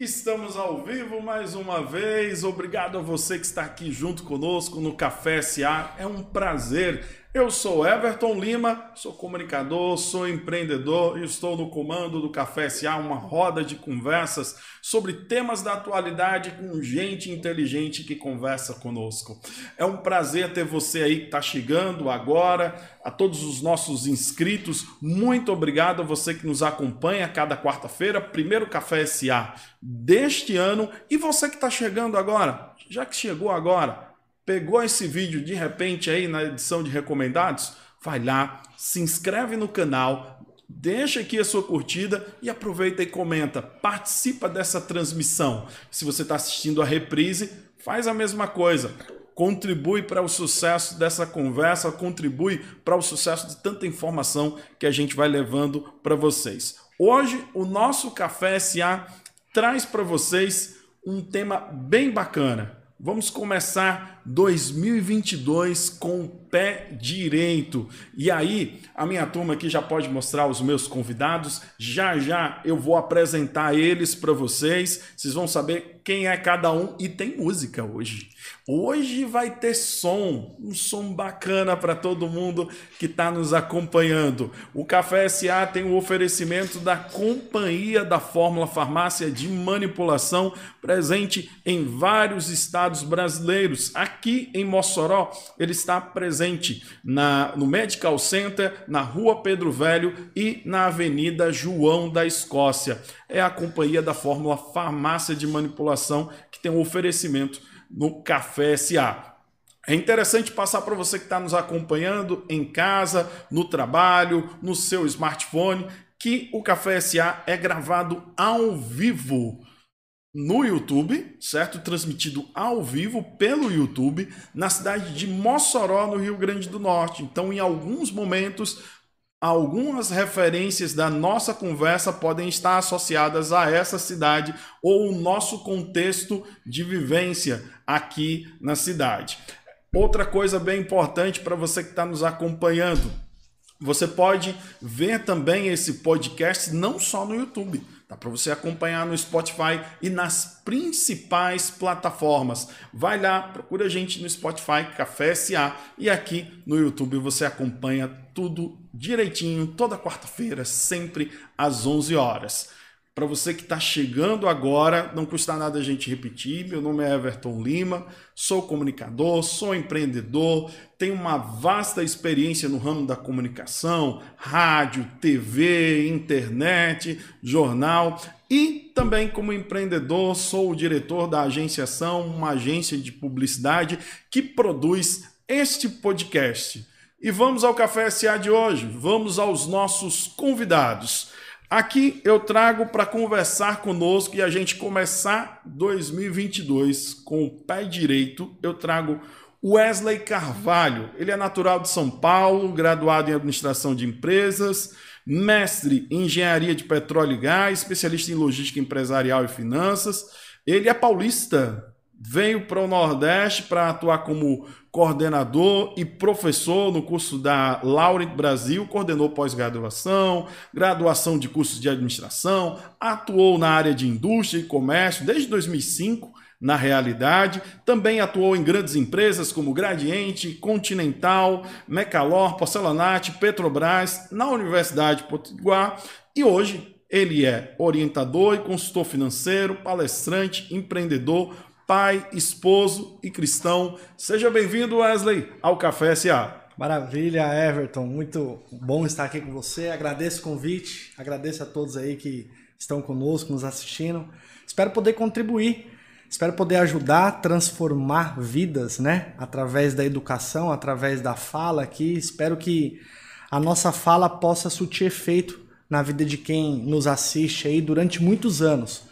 Estamos ao vivo mais uma vez. Obrigado a você que está aqui junto conosco no Café SA. É um prazer eu sou Everton Lima, sou comunicador, sou empreendedor e estou no comando do Café SA, uma roda de conversas sobre temas da atualidade com gente inteligente que conversa conosco. É um prazer ter você aí que está chegando agora, a todos os nossos inscritos, muito obrigado a você que nos acompanha cada quarta-feira, primeiro Café SA deste ano, e você que está chegando agora, já que chegou agora, Pegou esse vídeo de repente aí na edição de recomendados? Vai lá, se inscreve no canal, deixa aqui a sua curtida e aproveita e comenta. Participa dessa transmissão. Se você está assistindo a reprise, faz a mesma coisa. Contribui para o sucesso dessa conversa, contribui para o sucesso de tanta informação que a gente vai levando para vocês. Hoje, o nosso Café SA traz para vocês um tema bem bacana Vamos começar 2022 com o pé direito. E aí, a minha turma aqui já pode mostrar os meus convidados. Já já eu vou apresentar eles para vocês. Vocês vão saber quem é cada um e tem música hoje. Hoje vai ter som, um som bacana para todo mundo que está nos acompanhando. O Café SA tem o oferecimento da Companhia da Fórmula Farmácia de Manipulação, presente em vários estados brasileiros. Aqui em Mossoró, ele está presente na, no Medical Center, na Rua Pedro Velho e na Avenida João da Escócia. É a Companhia da Fórmula Farmácia de Manipulação que tem o oferecimento no Café SA. É interessante passar para você que está nos acompanhando em casa, no trabalho, no seu smartphone, que o Café SA é gravado ao vivo no YouTube, certo? Transmitido ao vivo pelo YouTube na cidade de Mossoró, no Rio Grande do Norte. Então, em alguns momentos, algumas referências da nossa conversa podem estar associadas a essa cidade ou o nosso contexto de vivência aqui na cidade. Outra coisa bem importante para você que está nos acompanhando, você pode ver também esse podcast não só no YouTube. Dá para você acompanhar no Spotify e nas principais plataformas. Vai lá, procura a gente no Spotify, Café SA, e aqui no YouTube você acompanha tudo direitinho, toda quarta-feira, sempre às 11 horas. Para você que está chegando agora, não custa nada a gente repetir. Meu nome é Everton Lima, sou comunicador, sou empreendedor, tenho uma vasta experiência no ramo da comunicação, rádio, TV, internet, jornal e também como empreendedor sou o diretor da Agenciação, uma agência de publicidade que produz este podcast. E vamos ao Café SA de hoje, vamos aos nossos convidados. Aqui eu trago para conversar conosco e a gente começar 2022 com o pé direito. Eu trago Wesley Carvalho. Ele é natural de São Paulo, graduado em administração de empresas, mestre em engenharia de petróleo e gás, especialista em logística empresarial e finanças. Ele é paulista, veio para o Nordeste para atuar como coordenador e professor no curso da Laurent Brasil, coordenou pós-graduação, graduação de cursos de administração, atuou na área de indústria e comércio desde 2005, na realidade, também atuou em grandes empresas como Gradiente, Continental, Mecalor, Porcelanate, Petrobras, na Universidade Potiguar. E hoje ele é orientador e consultor financeiro, palestrante, empreendedor, pai, esposo e cristão. Seja bem-vindo, Wesley, ao Café SA. Maravilha, Everton. Muito bom estar aqui com você. Agradeço o convite, agradeço a todos aí que estão conosco, nos assistindo. Espero poder contribuir, espero poder ajudar, transformar vidas, né? Através da educação, através da fala aqui. Espero que a nossa fala possa surtir efeito na vida de quem nos assiste aí durante muitos anos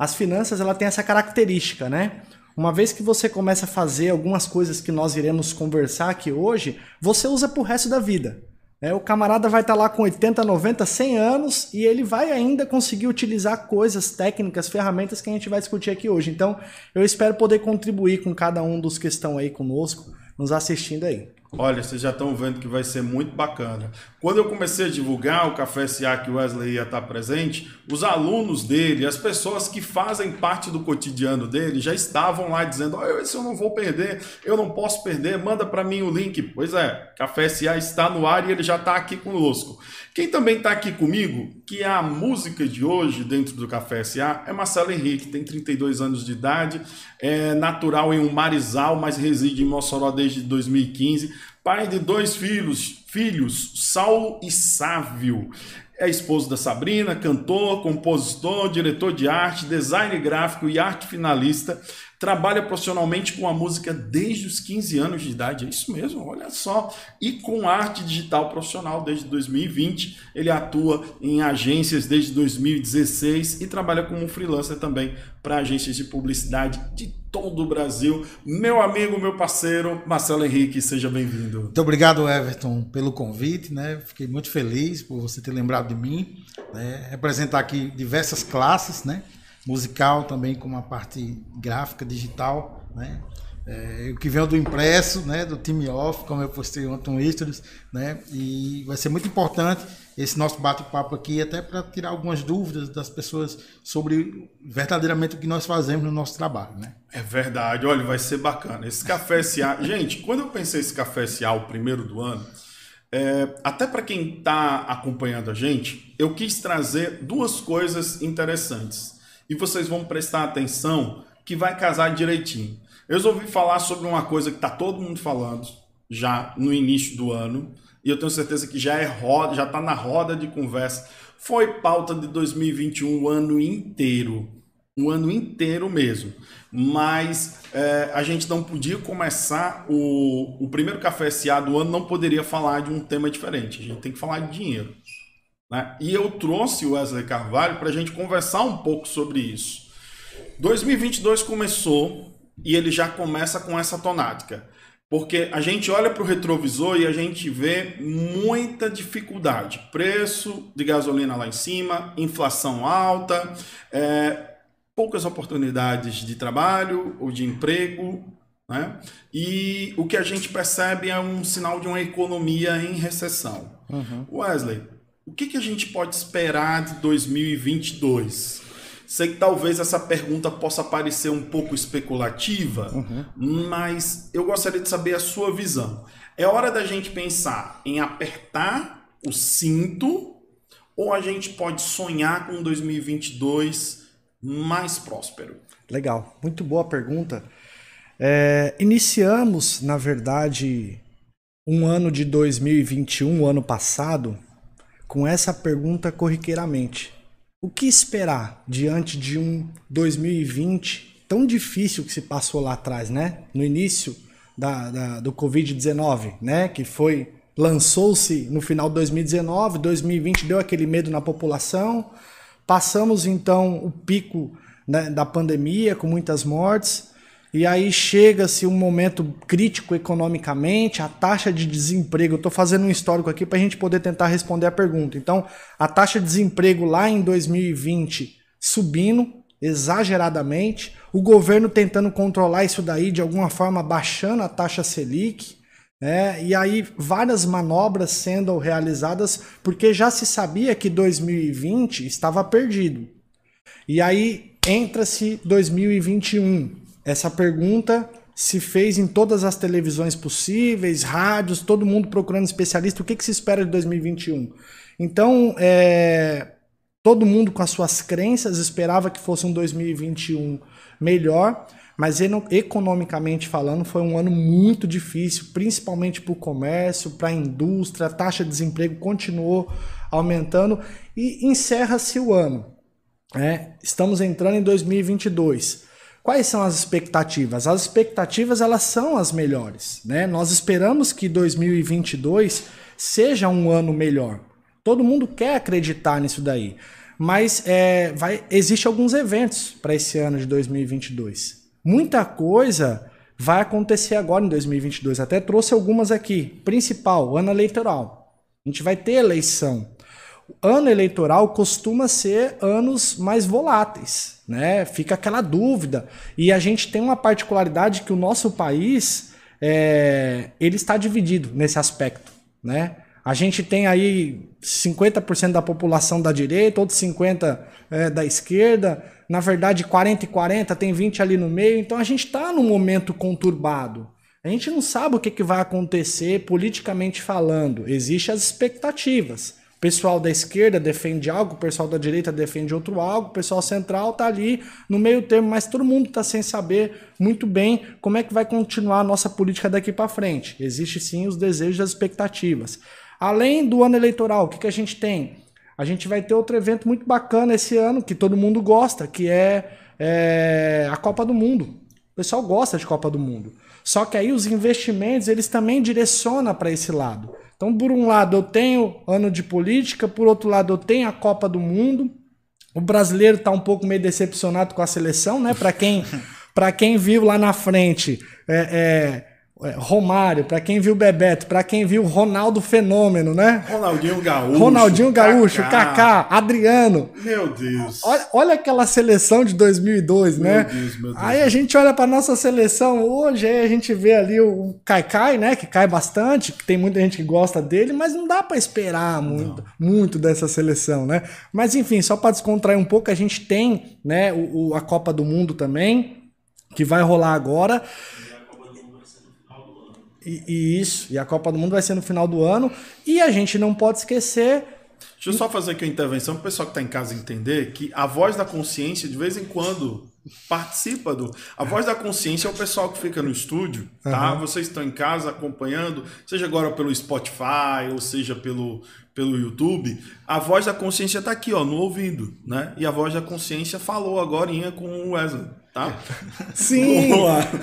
as finanças ela tem essa característica, né? Uma vez que você começa a fazer algumas coisas que nós iremos conversar aqui hoje, você usa para o resto da vida. É, o camarada vai estar tá lá com 80, 90, 100 anos e ele vai ainda conseguir utilizar coisas, técnicas, ferramentas que a gente vai discutir aqui hoje. Então, eu espero poder contribuir com cada um dos que estão aí conosco, nos assistindo aí. Olha, vocês já estão vendo que vai ser muito bacana. Quando eu comecei a divulgar o Café SA que o Wesley ia estar presente, os alunos dele, as pessoas que fazem parte do cotidiano dele, já estavam lá dizendo: oh, esse eu não vou perder, eu não posso perder, manda para mim o link. Pois é, Café SA está no ar e ele já está aqui conosco. Quem também está aqui comigo, que é a música de hoje dentro do Café SA, é Marcelo Henrique, tem 32 anos de idade, é natural em um Marizal, mas reside em Mossoró desde 2015 pai de dois filhos, filhos, Saulo e Sávio. É esposo da Sabrina, cantor, compositor, diretor de arte, design gráfico e arte finalista. Trabalha profissionalmente com a música desde os 15 anos de idade. É isso mesmo, olha só. E com arte digital profissional desde 2020. Ele atua em agências desde 2016 e trabalha como freelancer também para agências de publicidade de todo o Brasil. Meu amigo, meu parceiro, Marcelo Henrique, seja bem-vindo. Muito obrigado, Everton, pelo convite, né? Fiquei muito feliz por você ter lembrado de mim. Né? Representar aqui diversas classes, né? Musical também, com uma parte gráfica, digital, né? É, o que vem do impresso, né, do time off, como eu postei ontem no né, e vai ser muito importante esse nosso bate-papo aqui, até para tirar algumas dúvidas das pessoas sobre verdadeiramente o que nós fazemos no nosso trabalho, né. É verdade, olha, vai ser bacana. Esse Café SA, gente, quando eu pensei esse Café SA, o primeiro do ano, é, até para quem está acompanhando a gente, eu quis trazer duas coisas interessantes. E vocês vão prestar atenção que vai casar direitinho. Eu resolvi falar sobre uma coisa que está todo mundo falando já no início do ano, e eu tenho certeza que já é roda, já está na roda de conversa. Foi pauta de 2021 o ano inteiro. O ano inteiro mesmo. Mas é, a gente não podia começar o, o primeiro café SA do ano, não poderia falar de um tema diferente. A gente tem que falar de dinheiro. Né? E eu trouxe o Wesley Carvalho para a gente conversar um pouco sobre isso. 2022 começou e ele já começa com essa tonática. Porque a gente olha para o retrovisor e a gente vê muita dificuldade. Preço de gasolina lá em cima, inflação alta, é, poucas oportunidades de trabalho ou de emprego. Né? E o que a gente percebe é um sinal de uma economia em recessão. Uhum. Wesley, o que, que a gente pode esperar de 2022? Sei que talvez essa pergunta possa parecer um pouco especulativa, uhum. mas eu gostaria de saber a sua visão. É hora da gente pensar em apertar o cinto ou a gente pode sonhar com 2022 mais próspero? Legal, muito boa pergunta. É, iniciamos, na verdade, um ano de 2021, o ano passado, com essa pergunta corriqueiramente. O que esperar diante de um 2020 tão difícil que se passou lá atrás, né? No início da, da do Covid-19, né? Que foi lançou-se no final de 2019, 2020 deu aquele medo na população. Passamos então o pico né, da pandemia com muitas mortes. E aí chega-se um momento crítico economicamente, a taxa de desemprego. Estou fazendo um histórico aqui para a gente poder tentar responder a pergunta. Então, a taxa de desemprego lá em 2020 subindo exageradamente, o governo tentando controlar isso daí de alguma forma, baixando a taxa Selic. né? e aí várias manobras sendo realizadas porque já se sabia que 2020 estava perdido. E aí entra-se 2021 essa pergunta se fez em todas as televisões possíveis, rádios, todo mundo procurando especialista. O que, que se espera de 2021? Então, é, todo mundo com as suas crenças esperava que fosse um 2021 melhor, mas economicamente falando, foi um ano muito difícil, principalmente para o comércio, para a indústria, a taxa de desemprego continuou aumentando e encerra-se o ano. É, estamos entrando em 2022. Quais são as expectativas? As expectativas elas são as melhores, né? Nós esperamos que 2022 seja um ano melhor. Todo mundo quer acreditar nisso daí, mas é, vai, existe alguns eventos para esse ano de 2022. Muita coisa vai acontecer agora em 2022. Até trouxe algumas aqui. Principal, ano eleitoral. A gente vai ter eleição ano eleitoral costuma ser anos mais voláteis, né? Fica aquela dúvida. E a gente tem uma particularidade que o nosso país é, ele está dividido nesse aspecto, né? A gente tem aí 50% da população da direita, outros 50% é, da esquerda, na verdade 40 e 40, tem 20 ali no meio, então a gente está num momento conturbado. A gente não sabe o que, que vai acontecer politicamente falando, existem as expectativas. Pessoal da esquerda defende algo, o pessoal da direita defende outro algo, o pessoal central está ali no meio termo, mas todo mundo está sem saber muito bem como é que vai continuar a nossa política daqui para frente. Existem sim os desejos e as expectativas. Além do ano eleitoral, o que, que a gente tem? A gente vai ter outro evento muito bacana esse ano, que todo mundo gosta, que é, é a Copa do Mundo. O pessoal gosta de Copa do Mundo. Só que aí os investimentos, eles também direcionam para esse lado. Então, por um lado, eu tenho ano de política, por outro lado, eu tenho a Copa do Mundo. O brasileiro está um pouco meio decepcionado com a seleção, né? Para quem, quem viu lá na frente, é é, Romário, para quem viu Bebeto, para quem viu Ronaldo Fenômeno, né? Ronaldinho Gaúcho. Ronaldinho Gaúcho, Kaká, Kaká Adriano. Meu Deus. Olha, olha, aquela seleção de 2002, meu né? Deus, meu Deus. Aí a gente olha para nossa seleção hoje, aí a gente vê ali o Kaikai, né, que cai bastante, que tem muita gente que gosta dele, mas não dá para esperar muito, muito dessa seleção, né? Mas enfim, só para descontrair um pouco, a gente tem, né, o, o, a Copa do Mundo também, que vai rolar agora. E, e, isso, e a Copa do Mundo vai ser no final do ano. E a gente não pode esquecer. Deixa eu só fazer aqui uma intervenção para o pessoal que está em casa entender que a voz da consciência, de vez em quando, participa do. A voz da consciência é o pessoal que fica no estúdio, tá? Uhum. Vocês estão em casa acompanhando, seja agora pelo Spotify ou seja pelo, pelo YouTube. A voz da consciência está aqui, ó, no ouvido, né? E a voz da consciência falou agora com o Wesley tá? Sim.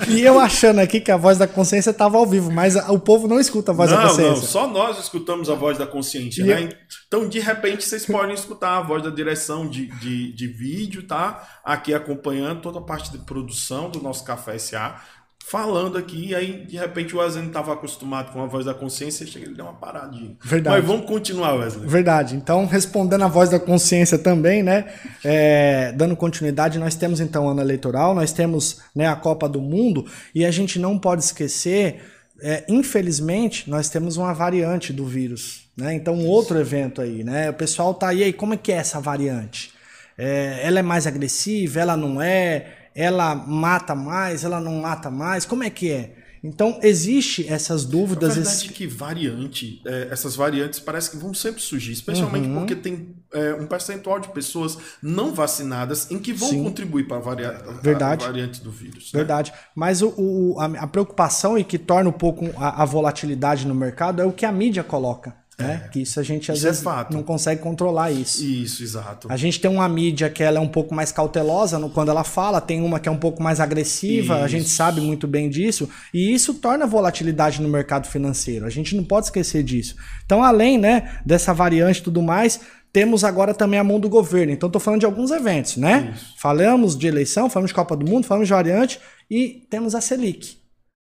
e eu achando aqui que a voz da consciência estava ao vivo, mas o povo não escuta a voz não, da consciência. Não, só nós escutamos a voz da consciência, e né? Eu... Então, de repente, vocês podem escutar a voz da direção de, de, de vídeo, tá? Aqui acompanhando toda a parte de produção do nosso Café SA falando aqui, e aí de repente o Wesley não estava acostumado com a voz da consciência, chega ele deu uma paradinha. Verdade. Mas vamos continuar, Wesley. Verdade. Então, respondendo a voz da consciência também, né? É, dando continuidade, nós temos então ano eleitoral, nós temos né, a Copa do Mundo, e a gente não pode esquecer, é, infelizmente, nós temos uma variante do vírus. Né? Então, um outro evento aí, né? O pessoal tá aí, aí como é que é essa variante? É, ela é mais agressiva, ela não é? Ela mata mais, ela não mata mais? Como é que é? Então, existe essas dúvidas. É verdade esse... que variante, é, essas variantes parece que vão sempre surgir, especialmente uhum. porque tem é, um percentual de pessoas não vacinadas em que vão Sim. contribuir para a, varia... verdade. a variante do vírus. Né? Verdade. Mas o, o a, a, preocupação e que torna um pouco a, a volatilidade no mercado é o que a mídia coloca. Né? É. Que isso a gente às isso é vezes é não consegue controlar isso. Isso, exato. A gente tem uma mídia que ela é um pouco mais cautelosa no, quando ela fala, tem uma que é um pouco mais agressiva, isso. a gente sabe muito bem disso, e isso torna volatilidade no mercado financeiro. A gente não pode esquecer disso. Então, além né, dessa variante e tudo mais, temos agora também a mão do governo. Então, estou falando de alguns eventos, né? Isso. Falamos de eleição, falamos de Copa do Mundo, falamos de variante e temos a Selic.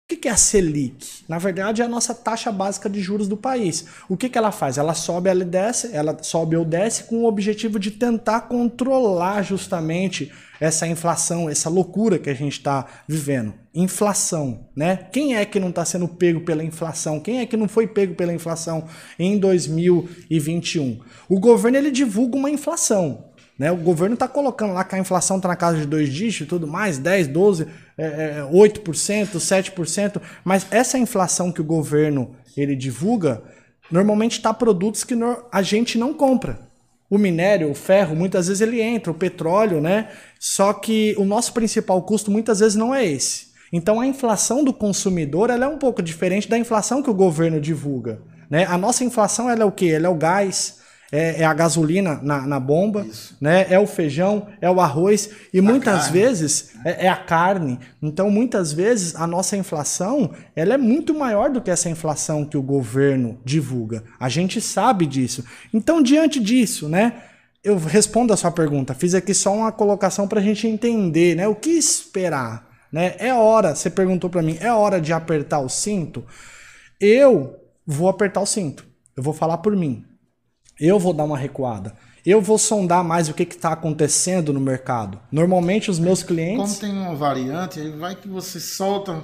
O que é a Selic? Na verdade, é a nossa taxa básica de juros do país. O que, ela faz? Ela sobe, ela desce, ela sobe ou desce com o objetivo de tentar controlar justamente essa inflação, essa loucura que a gente está vivendo. Inflação, né? Quem é que não está sendo pego pela inflação? Quem é que não foi pego pela inflação em 2021? O governo ele divulga uma inflação. Né? O governo está colocando lá que a inflação está na casa de dois dígitos e tudo mais, 10, 12, é, 8%, 7%, mas essa inflação que o governo ele divulga, normalmente está produtos que a gente não compra. O minério, o ferro, muitas vezes ele entra, o petróleo, né? Só que o nosso principal custo muitas vezes não é esse. Então a inflação do consumidor ela é um pouco diferente da inflação que o governo divulga. Né? A nossa inflação ela é o quê? Ela é o gás, é, é a gasolina na, na bomba, Isso. né? É o feijão, é o arroz e a muitas carne. vezes é, é, a carne. Então, muitas vezes a nossa inflação ela é muito maior do que essa inflação que o governo divulga. A gente sabe disso. Então, diante disso, né? Eu respondo a sua pergunta. Fiz aqui só uma colocação para a gente entender, né? O que esperar, né? É hora. Você perguntou para mim, é hora de apertar o cinto? Eu vou apertar o cinto. Eu vou falar por mim. Eu vou dar uma recuada. Eu vou sondar mais o que está acontecendo no mercado. Normalmente os meus clientes. Como tem uma variante, aí vai que você solta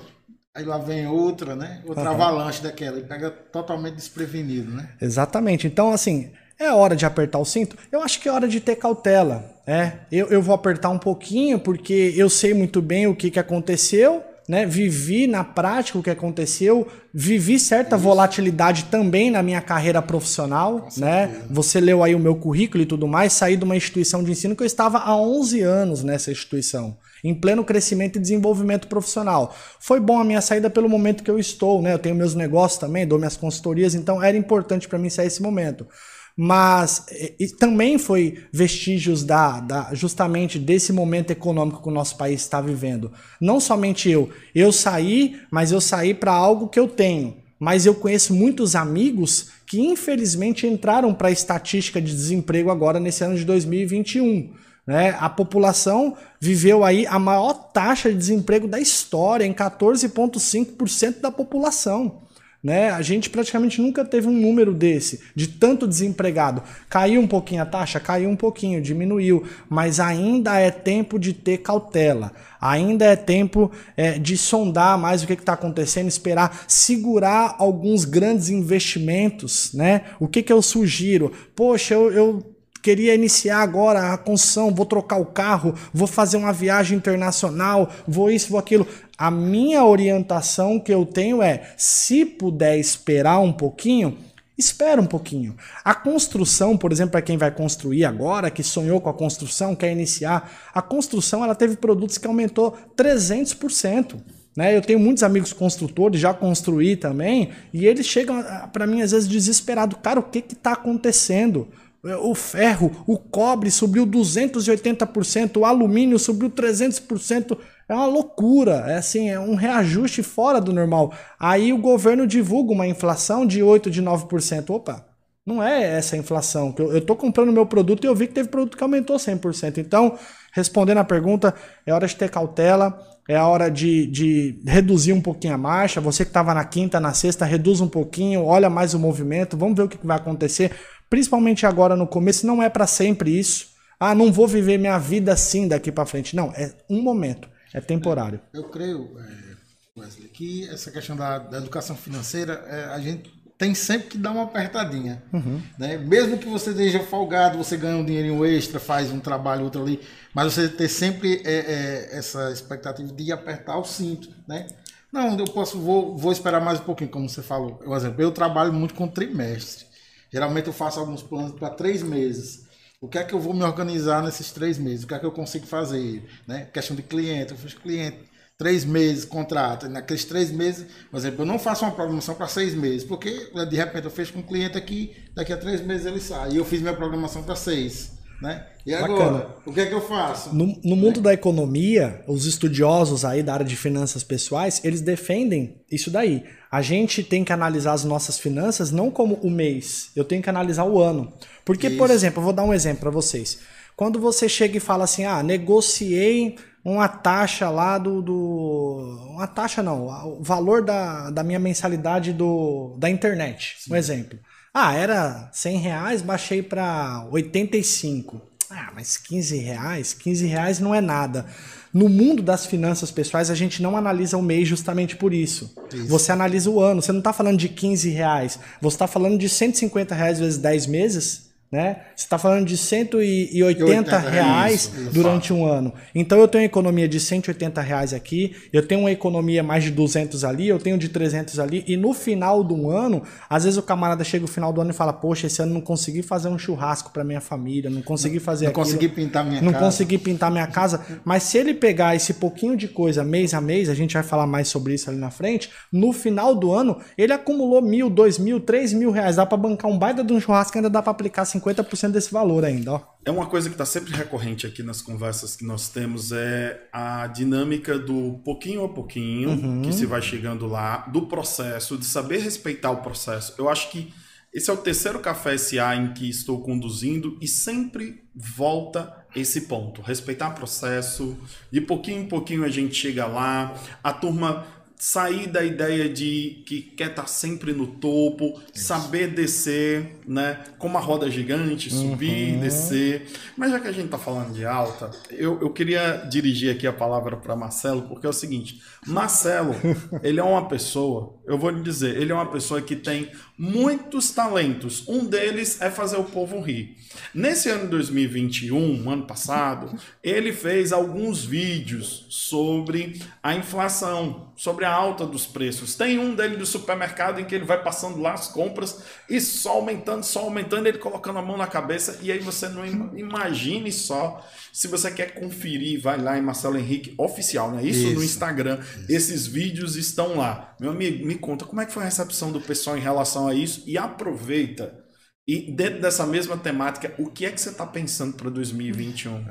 Aí lá vem outra, né? Outra uhum. avalanche daquela e pega totalmente desprevenido, né? Exatamente. Então, assim, é hora de apertar o cinto? Eu acho que é hora de ter cautela. É, eu, eu vou apertar um pouquinho porque eu sei muito bem o que, que aconteceu, né? Vivi na prática o que aconteceu, vivi certa Isso. volatilidade também na minha carreira profissional, né? Você leu aí o meu currículo e tudo mais, saí de uma instituição de ensino que eu estava há 11 anos nessa instituição em pleno crescimento e desenvolvimento profissional. Foi bom a minha saída pelo momento que eu estou, né? Eu tenho meus negócios também, dou minhas consultorias, então era importante para mim sair esse momento. Mas e, também foi vestígios da, da, justamente desse momento econômico que o nosso país está vivendo. Não somente eu, eu saí, mas eu saí para algo que eu tenho. Mas eu conheço muitos amigos que infelizmente entraram para a estatística de desemprego agora nesse ano de 2021. Né? A população viveu aí a maior taxa de desemprego da história, em 14,5% da população. Né? A gente praticamente nunca teve um número desse, de tanto desempregado. Caiu um pouquinho a taxa? Caiu um pouquinho, diminuiu, mas ainda é tempo de ter cautela, ainda é tempo é, de sondar mais o que está acontecendo, esperar, segurar alguns grandes investimentos. Né? O que, que eu sugiro? Poxa, eu, eu queria iniciar agora a construção, vou trocar o carro, vou fazer uma viagem internacional, vou isso, vou aquilo. A minha orientação que eu tenho é: se puder esperar um pouquinho, espera um pouquinho. A construção, por exemplo, para quem vai construir agora, que sonhou com a construção, quer iniciar, a construção ela teve produtos que aumentou 300%. Né? Eu tenho muitos amigos construtores, já construí também, e eles chegam para mim às vezes desesperados. Cara, o que está acontecendo? O ferro, o cobre subiu 280%, o alumínio subiu 300%. É uma loucura, é assim, é um reajuste fora do normal. Aí o governo divulga uma inflação de 8, de 9%. Opa, não é essa a inflação. Eu estou comprando meu produto e eu vi que teve produto que aumentou 100%. Então, respondendo a pergunta, é hora de ter cautela, é hora de, de reduzir um pouquinho a marcha. Você que estava na quinta, na sexta, reduz um pouquinho, olha mais o movimento, vamos ver o que vai acontecer principalmente agora no começo, não é para sempre isso. Ah, não vou viver minha vida assim daqui para frente. Não, é um momento, é temporário. Eu, eu creio, é, Wesley, que essa questão da, da educação financeira, é, a gente tem sempre que dar uma apertadinha. Uhum. Né? Mesmo que você esteja folgado, você ganha um dinheirinho extra, faz um trabalho, outro ali, mas você ter sempre é, é, essa expectativa de apertar o cinto, né? Não, eu posso, vou, vou esperar mais um pouquinho, como você falou. Por exemplo, eu trabalho muito com trimestre. Geralmente eu faço alguns planos para três meses. O que é que eu vou me organizar nesses três meses? O que é que eu consigo fazer? Né? Questão de cliente, eu fiz cliente, três meses, contrato. Naqueles três meses, por exemplo, eu não faço uma programação para seis meses, porque de repente eu fecho com um cliente aqui, daqui a três meses ele sai. E eu fiz minha programação para seis. Né? E agora, Bacana. o que é que eu faço? No, no mundo da economia, os estudiosos aí da área de finanças pessoais, eles defendem isso daí. A gente tem que analisar as nossas finanças não como o mês, eu tenho que analisar o ano. Porque, isso. por exemplo, eu vou dar um exemplo para vocês. Quando você chega e fala assim, ah, negociei uma taxa lá do, do. Uma taxa não, o valor da, da minha mensalidade do, da internet, Sim. um exemplo. Ah, era 100 reais, baixei para 85. Ah, mas 15 reais? 15 reais não é nada. No mundo das finanças pessoais, a gente não analisa o mês justamente por isso. isso. Você analisa o ano. Você não está falando de 15 reais. Você está falando de 150 reais vezes 10 meses né? Você está falando de 180 reais isso, durante um ano. Então eu tenho economia de 180 reais aqui, eu tenho uma economia mais de 200 ali, eu tenho de 300 ali, e no final do ano, às vezes o camarada chega no final do ano e fala: Poxa, esse ano não consegui fazer um churrasco para minha família, não consegui fazer Não aquilo, consegui pintar minha não casa. Não consegui pintar minha casa. Mas se ele pegar esse pouquinho de coisa mês a mês, a gente vai falar mais sobre isso ali na frente, no final do ano, ele acumulou mil, dois mil, três mil reais. Dá para bancar um baita de um churrasco ainda dá para aplicar 50 50% desse valor ainda, ó. É uma coisa que está sempre recorrente aqui nas conversas que nós temos é a dinâmica do pouquinho a pouquinho uhum. que se vai chegando lá, do processo, de saber respeitar o processo. Eu acho que esse é o terceiro café SA em que estou conduzindo e sempre volta esse ponto, respeitar o processo. De pouquinho em pouquinho a gente chega lá, a turma sair da ideia de que quer estar sempre no topo, Isso. saber descer, né? Como a roda gigante, subir, uhum. descer. Mas já que a gente está falando de alta, eu, eu queria dirigir aqui a palavra para Marcelo, porque é o seguinte: Marcelo, ele é uma pessoa, eu vou lhe dizer, ele é uma pessoa que tem muitos talentos. Um deles é fazer o povo rir. Nesse ano de 2021, ano passado, ele fez alguns vídeos sobre a inflação, sobre a alta dos preços. Tem um dele do supermercado em que ele vai passando lá as compras e só aumentando, só aumentando, ele colocando a mão na cabeça. E aí você não imagine só. Se você quer conferir, vai lá em Marcelo Henrique Oficial, não é isso? isso. No Instagram. Isso. Esses vídeos estão lá. Meu amigo, me conta como é que foi a recepção do pessoal em relação a isso e aproveita. E dentro dessa mesma temática, o que é que você está pensando para 2021?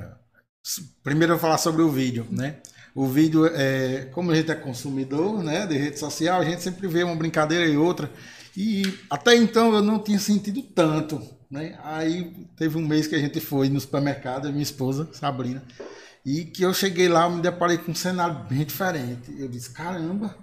Primeiro eu vou falar sobre o vídeo, né? O vídeo, é, como a gente é consumidor né, de rede social, a gente sempre vê uma brincadeira e outra. E até então eu não tinha sentido tanto. Né? Aí teve um mês que a gente foi no supermercado, minha esposa, Sabrina, e que eu cheguei lá, me deparei com um cenário bem diferente. Eu disse, caramba,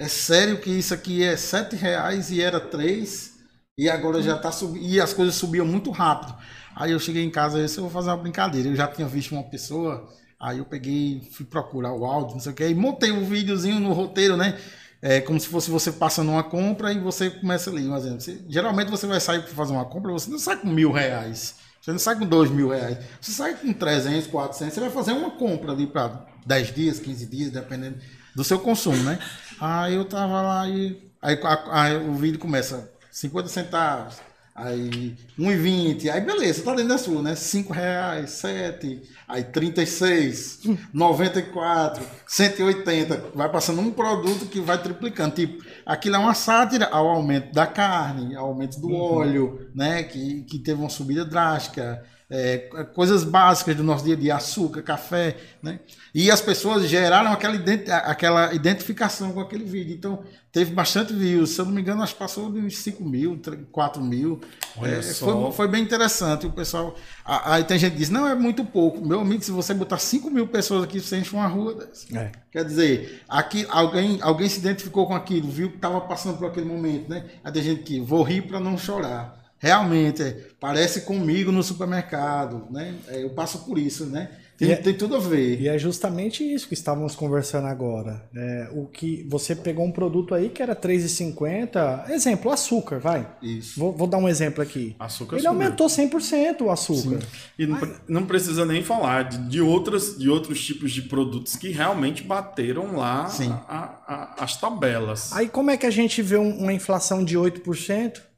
é sério que isso aqui é sete reais e era três e agora já está subindo e as coisas subiam muito rápido. Aí eu cheguei em casa e disse, eu vou fazer uma brincadeira. Eu já tinha visto uma pessoa Aí eu peguei, fui procurar o áudio, não sei o que, e montei um videozinho no roteiro, né? É como se fosse você passando uma compra e você começa ali. Um exemplo. Você, geralmente você vai sair para fazer uma compra, você não sai com mil reais. Você não sai com dois mil reais. Você sai com 300, 400. Você vai fazer uma compra ali para 10 dias, 15 dias, dependendo do seu consumo, né? Aí eu tava lá e. Aí, aí o vídeo começa 50 centavos, Aí 1,20, aí beleza, tá dentro da sua, né? 5 reais, 7, aí 36, 94, 180. Vai passando um produto que vai triplicando. Tipo, aquilo é uma sátira ao aumento da carne, ao aumento do uhum. óleo, né? Que, que teve uma subida drástica é, coisas básicas do nosso dia a dia, açúcar, café, né? E as pessoas geraram aquela, identi aquela identificação com aquele vídeo. Então, teve bastante views. Se eu não me engano, acho que passou de uns 5 mil, 4 mil. É, foi, foi, bem interessante. O pessoal. Aí tem gente que diz: não, é muito pouco. Meu amigo, se você botar 5 mil pessoas aqui, você enche uma rua dessa. É. Quer dizer, aqui alguém, alguém se identificou com aquilo, viu que estava passando por aquele momento, né? Aí tem gente que vou rir para não chorar realmente é, parece comigo no supermercado, né? É, eu passo por isso, né? Tem, é, tem, tudo a ver. E é justamente isso que estávamos conversando agora. É, o que você pegou um produto aí que era R$3,50, exemplo, açúcar, vai. Isso. Vou, vou, dar um exemplo aqui. Açúcar Ele subiu. aumentou 100% o açúcar. Sim. E não, não, precisa nem falar de, de, outras, de outros tipos de produtos que realmente bateram lá a, a, as tabelas. Aí como é que a gente vê um, uma inflação de 8%?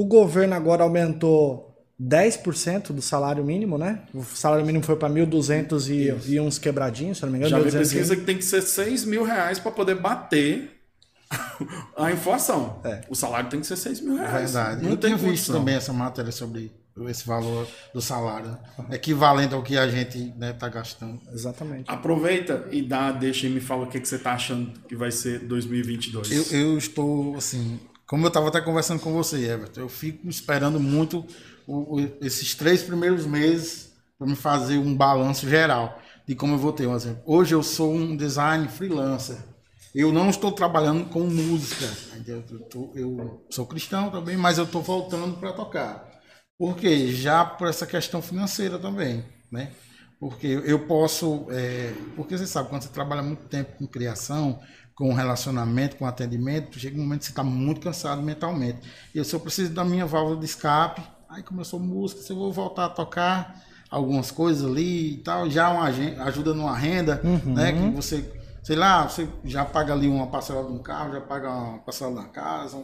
O governo agora aumentou 10% do salário mínimo, né? O salário mínimo foi para 1.200 e, e uns quebradinhos, se não me engano. Já vi pesquisa que tem que ser 6 mil reais para poder bater a inflação. É. O salário tem que ser 6 mil reais. Verdade. Não Eu tem tenho visto também essa matéria sobre esse valor do salário, né? equivalente ao que a gente está né, tá gastando. Exatamente. Aproveita e dá, deixa e me fala o que, que você está achando que vai ser 2022. Eu, eu estou, assim, como eu estava até conversando com você, Everton, eu fico esperando muito o, o, esses três primeiros meses para me fazer um balanço geral de como eu vou ter um exemplo. Hoje eu sou um design freelancer. Eu não estou trabalhando com música. Eu, tô, eu sou cristão também, mas eu estou voltando para tocar. Por quê? Já por essa questão financeira também, né? Porque eu posso, é, porque você sabe, quando você trabalha muito tempo com criação, com relacionamento, com atendimento, chega um momento que você está muito cansado mentalmente. E eu só preciso da minha válvula de escape. Aí começou música, se eu vou voltar a tocar algumas coisas ali e tal, já uma ajuda numa renda, uhum. né? Que você, sei lá, você já paga ali uma parcela de um carro, já paga uma parcela da casa.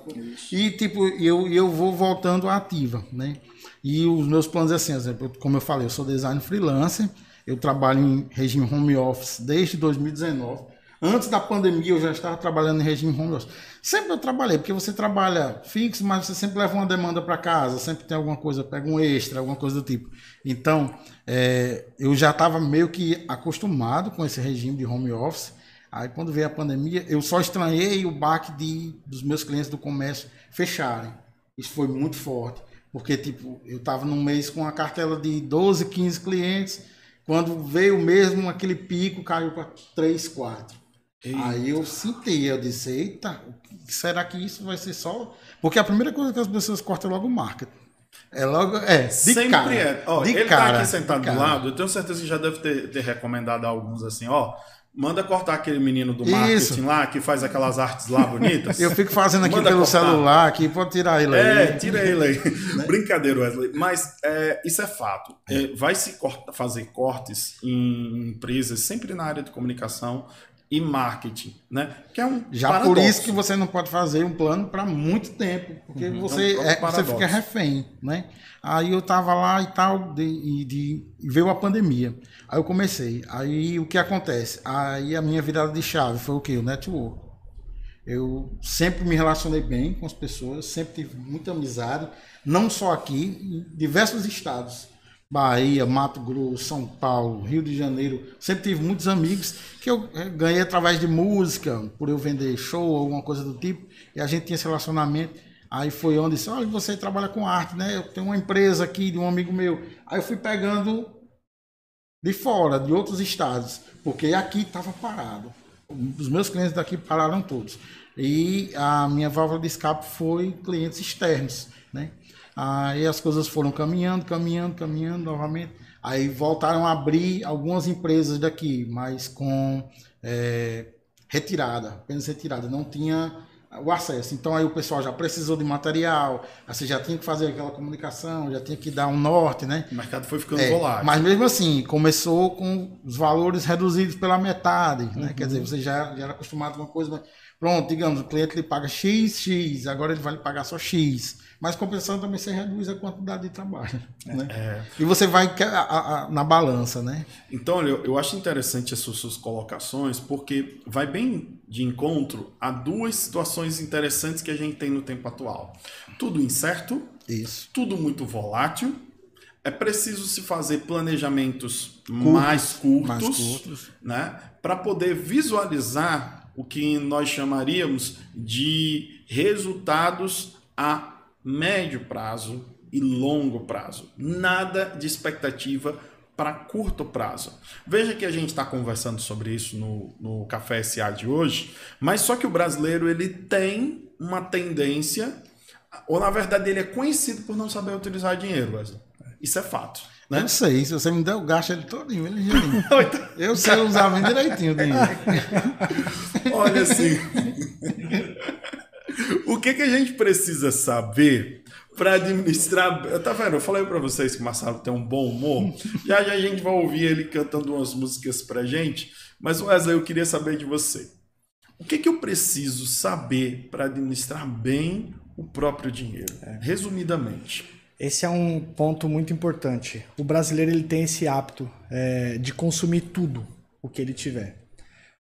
e tipo, eu, eu vou voltando ativa, né? E os meus planos é assim, exemplo, como eu falei, eu sou designer freelancer, eu trabalho em regime home office desde 2019. Antes da pandemia eu já estava trabalhando em regime home office. Sempre eu trabalhei, porque você trabalha fixo, mas você sempre leva uma demanda para casa, sempre tem alguma coisa, pega um extra, alguma coisa do tipo. Então, é, eu já estava meio que acostumado com esse regime de home office. Aí quando veio a pandemia, eu só estranhei o baque de, dos meus clientes do comércio fecharem. Isso foi muito forte, porque tipo, eu estava num mês com uma cartela de 12, 15 clientes, quando veio mesmo aquele pico, caiu para 3, 4. Aí eu senti, eu disse, eita, será que isso vai ser só. Porque a primeira coisa que as pessoas cortam é logo o marketing. É logo. É, de Sempre cara. é. Ó, de ele cara, tá aqui sentado do lado, eu tenho certeza que já deve ter, ter recomendado a alguns assim, ó. Manda cortar aquele menino do marketing Isso. lá, que faz aquelas artes lá bonitas. Eu fico fazendo aqui Manda pelo cortar. celular, aqui, pode tirar ele É, aí. tira ele aí. Né? Brincadeira, Wesley. Mas é, isso é fato. É, vai se corta- fazer cortes em empresas, sempre na área de comunicação e marketing, né? Que é um Já por paradoxo. isso que você não pode fazer um plano para muito tempo, porque você, é um é, você paradoxo. fica refém, né? Aí eu tava lá e tal, de, e de- veio a pandemia. Aí eu comecei. Aí o que acontece? Aí a minha virada de chave foi o quê? O network. Eu sempre me relacionei bem com as pessoas, sempre tive muita amizade, não só aqui, em diversos estados. Bahia, Mato Grosso, São Paulo, Rio de Janeiro. Sempre tive muitos amigos que eu eh, ganhei através de música, por eu vender show, alguma coisa do tipo, e a gente tinha esse relacionamento. Aí foi onde disse, olha, você trabalha com arte, né? Eu tenho uma empresa aqui de um amigo meu. Aí eu fui pegando de fora, de outros estados, porque aqui estava parado. Os meus clientes daqui pararam todos. E a minha válvula de escape foi clientes externos? Aí as coisas foram caminhando, caminhando, caminhando novamente. Aí voltaram a abrir algumas empresas daqui, mas com é, retirada, apenas retirada. Não tinha o acesso. Então aí o pessoal já precisou de material, você já tinha que fazer aquela comunicação, já tinha que dar um norte, né? O mercado foi ficando É, volátil. mas mesmo assim, começou com os valores reduzidos pela metade, né? Quer dizer, você já, já era acostumado com uma coisa, mas, pronto, digamos, o cliente lhe paga X, X, agora ele vai lhe pagar só X. Mas compensando também você reduz a quantidade de trabalho, né? E você vai na balança, né? Então, olha, eu, acho interessante essas suas colocações, porque vai bem de encontro a duas situações interessantes que a gente tem no tempo atual. Tudo incerto, Isso. tudo muito volátil. É preciso se fazer planejamentos mais curtos, mais curtos. né, para poder visualizar o que nós chamaríamos de resultados a médio prazo e longo prazo. Nada de expectativa para curto prazo. Veja que a gente está conversando sobre isso no, no Café SA de hoje, mas só que o brasileiro ele tem uma tendência, ou na verdade ele é conhecido por não saber utilizar dinheiro, Wesley. Isso é fato. Né? Eu sei, se você me der o gasto ele todinho, ele ligeirinho. Eu sei usar bem direitinho o dinheiro. Olha assim. o que, que a gente precisa saber para administrar. Tá vendo? Eu falei para vocês que o Marcelo tem um bom humor. Já já a gente vai ouvir ele cantando umas músicas pra gente. Mas, Wesley, eu queria saber de você. O que, que eu preciso saber para administrar bem o próprio dinheiro? Resumidamente. Esse é um ponto muito importante. O brasileiro ele tem esse hábito é, de consumir tudo o que ele tiver.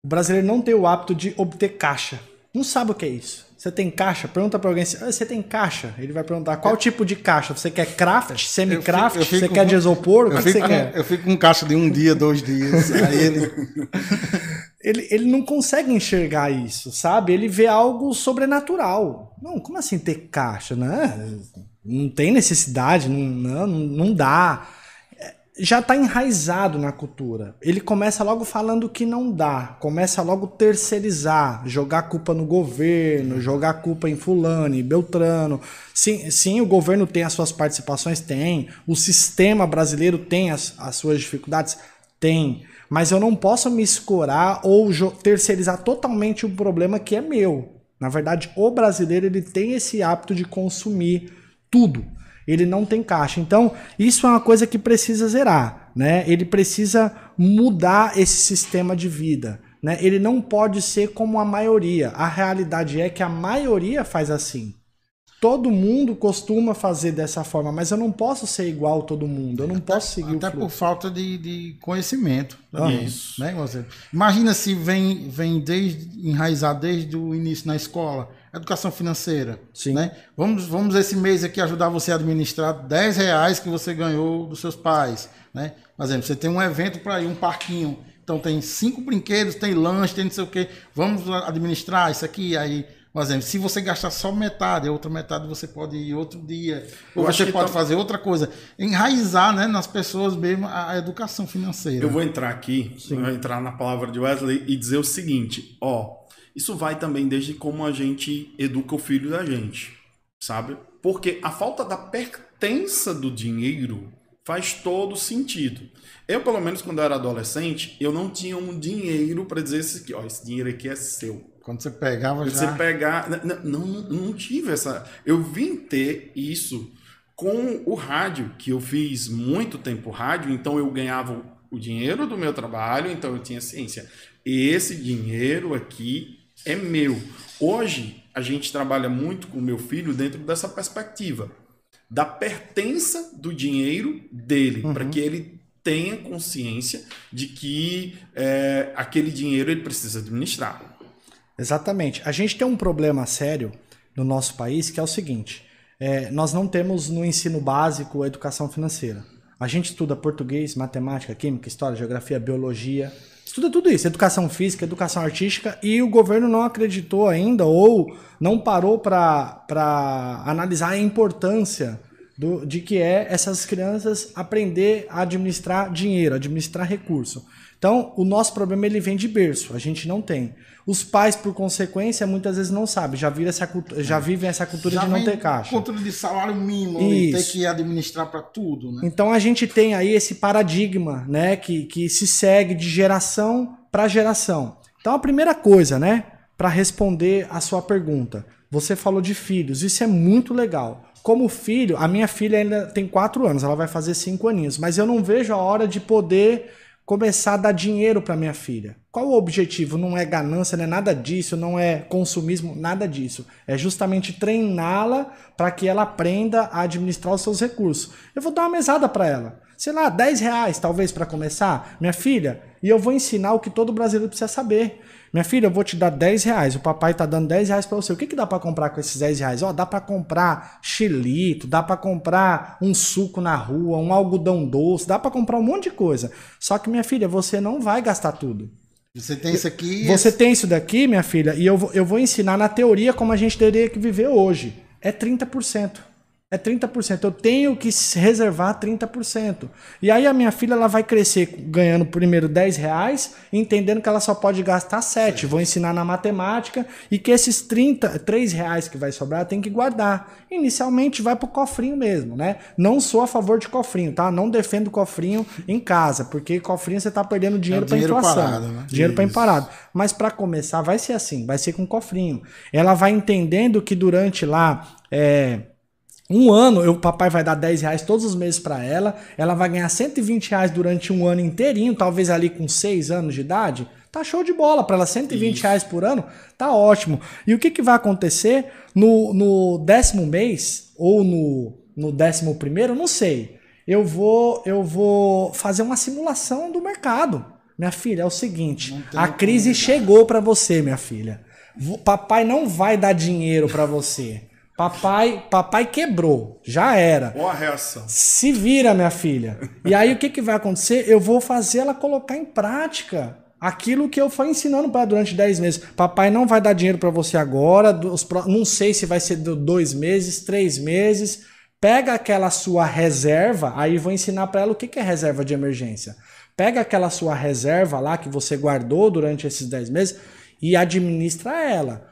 O brasileiro não tem o hábito de obter caixa. Não sabe o que é isso. Você tem caixa? Pergunta para alguém. "Ah, Você tem caixa? Ele vai perguntar qual tipo de caixa. Você quer craft, semi-craft? Eu fico- eu Você fico quer de isopor? O que, Eu que você fico, quer? eu fico com caixa de um dia, dois dias. Aí ele. ele, ele não consegue enxergar isso, sabe? Ele vê algo sobrenatural. Não, como assim ter caixa? Né? Não tem necessidade, não, não, não dá. Já está enraizado na cultura. Ele começa logo falando que não dá, começa logo terceirizar, jogar culpa no governo, jogar culpa em fulano, Beltrano. Sim, sim, o governo tem as suas participações, tem. O sistema brasileiro tem as, as suas dificuldades, tem. Mas eu não posso me escorar ou terceirizar totalmente o problema que é meu. Na verdade, o brasileiro ele tem esse hábito de consumir tudo. Ele não tem caixa. Então, isso é uma coisa que precisa zerar, né? Ele precisa mudar esse sistema de vida, né? Ele não pode ser como a maioria. A realidade é que a maioria faz assim. Todo mundo costuma fazer dessa forma, mas eu não posso ser igual a todo mundo. Eu não posso seguir Até o por fluxo. falta de, de conhecimento. Aham. Isso. Né? Imagina se vem, vem desde, enraizar desde o início na escola, educação financeira. Sim. Né? Vamos, vamos esse mês aqui ajudar você a administrar 10 reais que você ganhou dos seus pais. Né? Por exemplo, você tem um evento para ir, um parquinho. Então tem cinco brinquedos, tem lanche, tem não sei o quê. Vamos administrar isso aqui. Aí Por exemplo, se você gastar só metade, a outra metade você pode ir outro dia. Eu Ou você pode tá- fazer outra coisa. Enraizar né, nas pessoas mesmo a, educação financeira. Eu vou entrar aqui, eu vou entrar na palavra de Wesley e dizer o seguinte, ó, isso vai também desde como a gente educa o filho da gente, sabe? Porque a falta da pertença do dinheiro faz todo sentido. Eu, pelo menos quando eu era adolescente, eu não tinha um dinheiro para dizer esse aqui, ó, esse dinheiro aqui é seu. Quando você pegava Você já. pegar. n- n- Não, não tive essa. Eu vim ter isso com o rádio, que eu fiz muito tempo rádio, então eu ganhava o dinheiro do meu trabalho, então eu tinha ciência. Esse dinheiro aqui é meu. Hoje, a gente trabalha muito com o meu filho dentro dessa perspectiva da pertença do dinheiro dele, para que ele tenha consciência de que é, aquele dinheiro ele precisa administrar. Exatamente. A gente tem um problema sério no nosso país que é o seguinte: é, nós não temos no ensino básico a educação financeira. A gente estuda português, matemática, química, história, geografia, biologia, estuda tudo isso, educação física, educação artística, e o governo não acreditou ainda ou não parou para analisar a importância do, de que é essas crianças aprender a administrar dinheiro, administrar recurso. Então, o nosso problema ele vem de berço, a gente não tem. Os pais, por consequência, muitas vezes não sabem, já, vira essa, já vivem essa cultura já de não ter caixa. controle de salário mínimo e ter que administrar para tudo, né? Então a gente tem aí esse paradigma, né, que, que se segue de geração para geração. Então a primeira coisa, né, para responder a sua pergunta, você falou de filhos, isso é muito legal. Como filho, a minha filha ainda tem quatro anos, ela vai fazer cinco aninhos, mas eu não vejo a hora de poder começar a dar dinheiro para minha filha. Qual o objetivo? Não é ganância, não é nada disso, não é consumismo, nada disso. É justamente treiná-la para que ela aprenda a administrar os seus recursos. Eu vou dar uma mesada para ela. Sei lá, 10 reais talvez para começar, minha filha, e eu vou ensinar o que todo brasileiro precisa saber. Minha filha, eu vou te dar 10 reais. O papai tá dando 10 reais para você. O que, que dá para comprar com esses 10 reais? Ó, dá para comprar xilito, dá para comprar um suco na rua, um algodão doce, dá para comprar um monte de coisa. Só que, minha filha, você não vai gastar tudo. Você tem isso aqui. Você tem isso daqui, minha filha, e eu vou, eu vou ensinar na teoria como a gente teria que viver hoje. É 30%. É 30%. Eu tenho que se reservar 30%. E aí a minha filha ela vai crescer ganhando primeiro 10 reais, entendendo que ela só pode gastar 7. Vou ensinar na matemática e que esses 30, 3 reais que vai sobrar tem que guardar. Inicialmente vai pro cofrinho mesmo, né? Não sou a favor de cofrinho, tá? Não defendo cofrinho em casa, porque cofrinho você tá perdendo dinheiro É para dinheiro inflação. parado, né? Dinheiro para parado. Mas para começar, vai ser assim, vai ser com cofrinho. Ela vai entendendo que durante lá é, um ano, o papai vai dar 10 reais todos os meses para ela, ela vai ganhar 120 reais durante um ano inteirinho, talvez ali com 6 anos de idade. Tá show de bola para ela, 120 reais por ano, tá ótimo. E o que, que vai acontecer no, no décimo mês ou no, no décimo primeiro? Não sei. Eu vou, eu vou fazer uma simulação do mercado. Minha filha, é o seguinte: a crise chegou para você, minha filha. Papai não vai dar dinheiro para você. Papai, papai quebrou, já era. Ou a reação. Se vira, minha filha. E aí o que, que vai acontecer? Eu vou fazer ela colocar em prática aquilo que eu fui ensinando para ela durante 10 meses. Papai não vai dar dinheiro para você agora, não sei se vai ser do- dois meses, três meses. Pega aquela sua reserva, aí vou ensinar para ela o que, que é reserva de emergência. Pega aquela sua reserva lá que você guardou durante esses 10 meses e administra ela.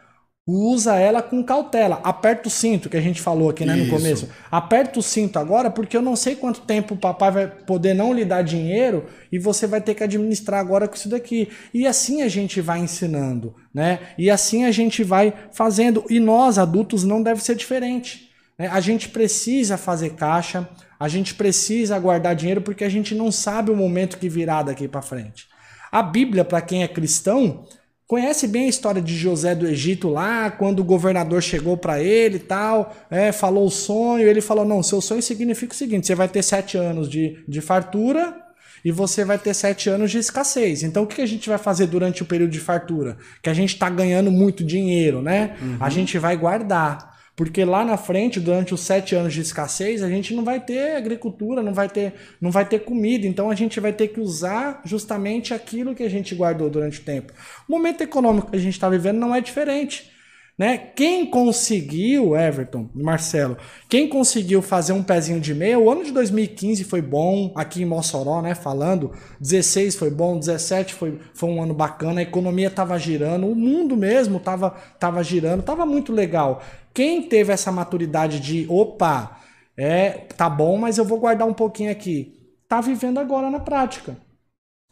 Usa ela com cautela. Aperta o cinto, que a gente falou aqui né, no Isso. começo. Aperta o cinto agora, porque eu não sei quanto tempo o papai vai poder não lhe dar dinheiro e você vai ter que administrar agora com isso daqui. E assim a gente vai ensinando, né? E assim a gente vai fazendo. E nós, adultos, não deve ser diferente. né? A gente precisa fazer caixa, a gente precisa guardar dinheiro porque a gente não sabe o momento que virá daqui para frente. A Bíblia, para quem é cristão, conhece bem a história de José do Egito lá, quando o governador chegou para ele e tal, é, falou o sonho, ele falou: não, seu sonho significa o seguinte: você vai ter sete anos de, de fartura e você vai ter sete anos de escassez. Então, o que a gente vai fazer durante o período de fartura? Que a gente está ganhando muito dinheiro, né? A gente vai guardar. Porque lá na frente, durante os sete anos de escassez, a gente não vai ter agricultura, não vai ter, não vai ter comida. Então a gente vai ter que usar justamente aquilo que a gente guardou durante o tempo. O momento econômico que a gente está vivendo não é diferente. Né? Quem conseguiu, Everton, Marcelo, quem conseguiu fazer um pezinho de meia, o ano de 2015 foi bom, aqui em Mossoró, né, falando, 16 foi bom, 17 foi, foi um ano bacana, a economia estava girando, o mundo mesmo estava tava girando, estava muito legal. Quem teve essa maturidade de, opa, é, tá bom, mas eu vou guardar um pouquinho aqui, tá vivendo agora na prática.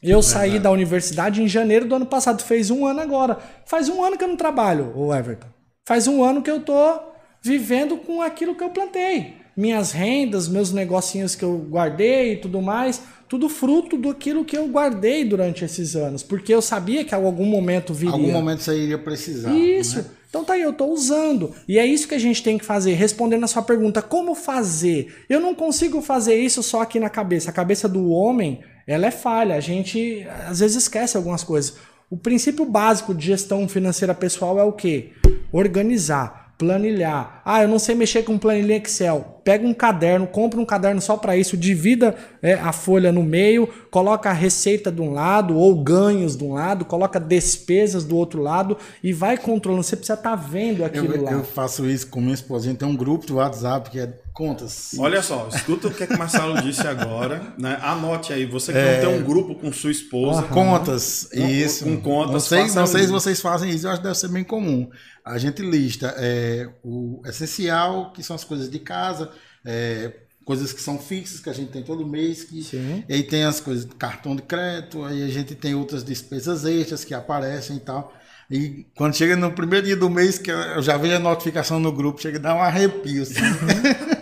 Eu é saí da universidade em janeiro do ano passado, fez um ano agora. Faz um ano que eu não trabalho, o Everton. Faz um ano que eu tô vivendo com aquilo que eu plantei. Minhas rendas, meus negocinhos que eu guardei e tudo mais, tudo fruto daquilo que eu guardei durante esses anos. Porque eu sabia que em algum momento viria. Algum momento você iria precisar. Isso. Né? Então tá aí, eu tô usando. E é isso que a gente tem que fazer, respondendo a sua pergunta, como fazer? Eu não consigo fazer isso só aqui na cabeça. A cabeça do homem, ela é falha. A gente às vezes esquece algumas coisas. O princípio básico de gestão financeira pessoal é o quê? Organizar planilhar. Ah, eu não sei mexer com planilha Excel. Pega um caderno, compra um caderno só para isso, divida é, a folha no meio, coloca a receita de um lado ou ganhos de um lado, coloca despesas do outro lado e vai controlando. Você precisa estar tá vendo aquilo eu, lá. Eu faço isso com minha esposa. Tem um grupo do WhatsApp que é contas. Olha só, escuta o que, é que o Marcelo disse agora. Né? Anote aí, você que é... não tem um grupo com sua esposa. Contas, isso. Com, com contas. Não sei, não sei se vocês fazem isso, eu acho que deve ser bem comum a gente lista é, o essencial, que são as coisas de casa, é, coisas que são fixas, que a gente tem todo mês, que, e aí tem as coisas de cartão de crédito, aí a gente tem outras despesas extras que aparecem e tal. E quando chega no primeiro dia do mês, que eu já vejo a notificação no grupo, chega a dar um arrepio. Assim.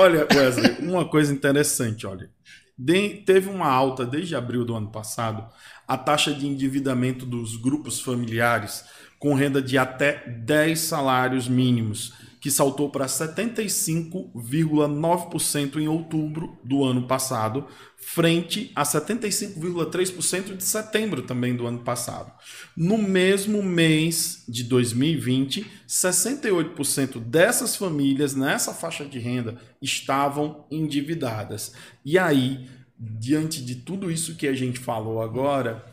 olha, Wesley, uma coisa interessante, olha. De, teve uma alta desde abril do ano passado, a taxa de endividamento dos grupos familiares com renda de até 10 salários mínimos, que saltou para 75,9% em outubro do ano passado, frente a 75,3% de setembro também do ano passado. No mesmo mês de 2020, 68% dessas famílias nessa faixa de renda estavam endividadas. E aí, diante de tudo isso que a gente falou agora,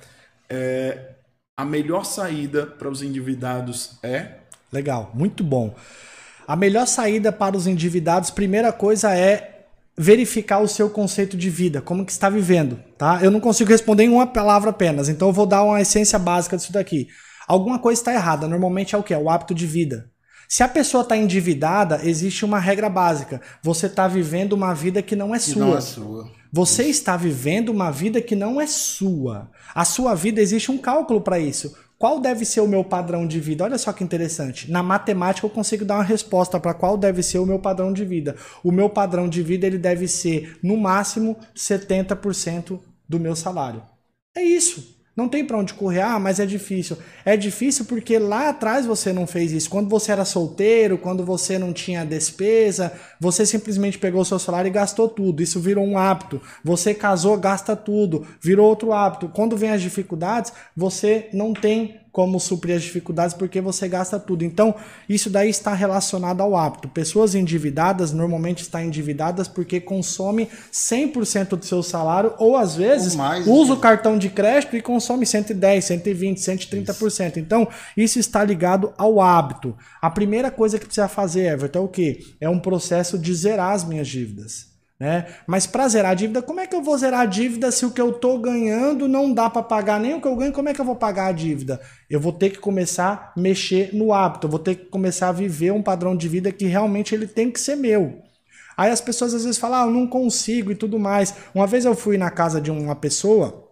é, a melhor saída para os endividados é? Legal, muito bom. A melhor saída para os endividados, primeira coisa é verificar o seu conceito de vida, como que está vivendo, tá? Eu não consigo responder em uma palavra apenas, então eu vou dar uma essência básica disso daqui. Alguma coisa está errada, normalmente é o que? É o hábito de vida. Se a pessoa está endividada, existe uma regra básica. Você está vivendo uma vida que não é sua. Não é sua. Você isso. está vivendo uma vida que não é sua. A sua vida existe um cálculo para isso. Qual deve ser o meu padrão de vida? Olha só que interessante. Na matemática eu consigo dar uma resposta para qual deve ser o meu padrão de vida. O meu padrão de vida ele deve ser no máximo 70% do meu salário. É isso. Não tem para onde correr, ah, mas é difícil. É difícil porque lá atrás você não fez isso. Quando você era solteiro, quando você não tinha despesa, você simplesmente pegou o seu salário e gastou tudo. Isso virou um hábito. Você casou, gasta tudo. Virou outro hábito. Quando vem as dificuldades, você não tem como suprir as dificuldades porque você gasta tudo. Então, isso daí está relacionado ao hábito. Pessoas endividadas normalmente estão endividadas porque consome 100% do seu salário ou às vezes mais, usa né? o cartão de crédito e consome 110, 120, 130%. Isso. Então, isso está ligado ao hábito. A primeira coisa que precisa fazer, Everton, é o quê? É um processo de zerar as minhas dívidas. Né? Mas para zerar a dívida, como é que eu vou zerar a dívida se o que eu estou ganhando não dá para pagar nem o que eu ganho? Como é que eu vou pagar a dívida? Eu vou ter que começar a mexer no hábito, eu vou ter que começar a viver um padrão de vida que realmente ele tem que ser meu. Aí as pessoas às vezes falam, ah, eu não consigo e tudo mais. Uma vez eu fui na casa de uma pessoa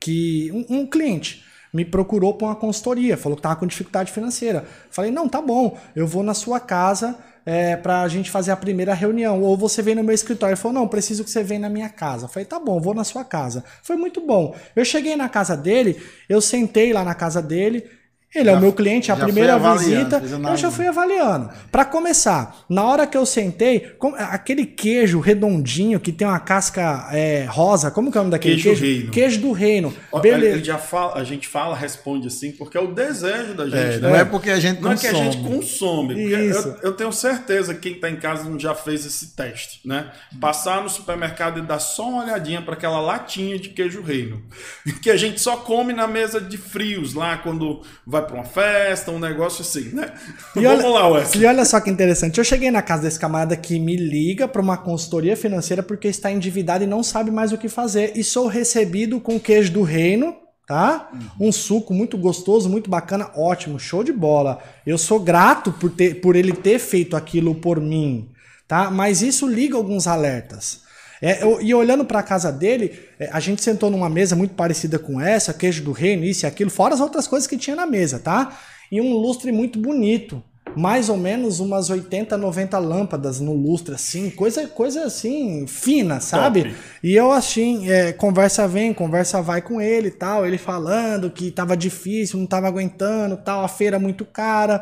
que um, um cliente me procurou para uma consultoria, falou que estava com dificuldade financeira. Falei, não, tá bom, eu vou na sua casa é, para a gente fazer a primeira reunião. Ou você vem no meu escritório. Ele falou: não, preciso que você venha na minha casa. Eu falei: tá bom, vou na sua casa. Foi muito bom. Eu cheguei na casa dele, eu sentei lá na casa dele. Ele já, é o meu cliente, a primeira visita, eu já fui avaliando. Para começar, na hora que eu sentei, aquele queijo redondinho que tem uma casca é, rosa, como que é o nome daquele queijo? Queijo, reino. queijo do reino. Beleza. Ele já fala, a gente fala, responde assim, porque é o desejo da gente. É, né? Não é porque a gente não consome. Não é que a gente consome. Eu, eu, tenho certeza que quem está em casa não já fez esse teste, né? Passar no supermercado e dar só uma olhadinha para aquela latinha de queijo reino, que a gente só come na mesa de frios lá quando vai vai para uma festa, um negócio assim, né? E Vamos olha, lá, Wesley. E olha só que interessante. Eu cheguei na casa desse camarada que me liga para uma consultoria financeira porque está endividado e não sabe mais o que fazer. E sou recebido com queijo do reino, tá? Uhum. Um suco muito gostoso, muito bacana, ótimo, show de bola. Eu sou grato por, ter, por ele ter feito aquilo por mim, tá? Mas isso liga alguns alertas. É, eu, e olhando para a casa dele, é, a gente sentou numa mesa muito parecida com essa, queijo do reino, isso e aquilo, fora as outras coisas que tinha na mesa, tá? E um lustre muito bonito. Mais ou menos umas 80, 90 lâmpadas no lustre, assim, coisa, coisa assim, fina, sabe? Top. E eu assim, é, conversa vem, conversa vai com ele e tal, ele falando que tava difícil, não tava aguentando, tal, a feira muito cara.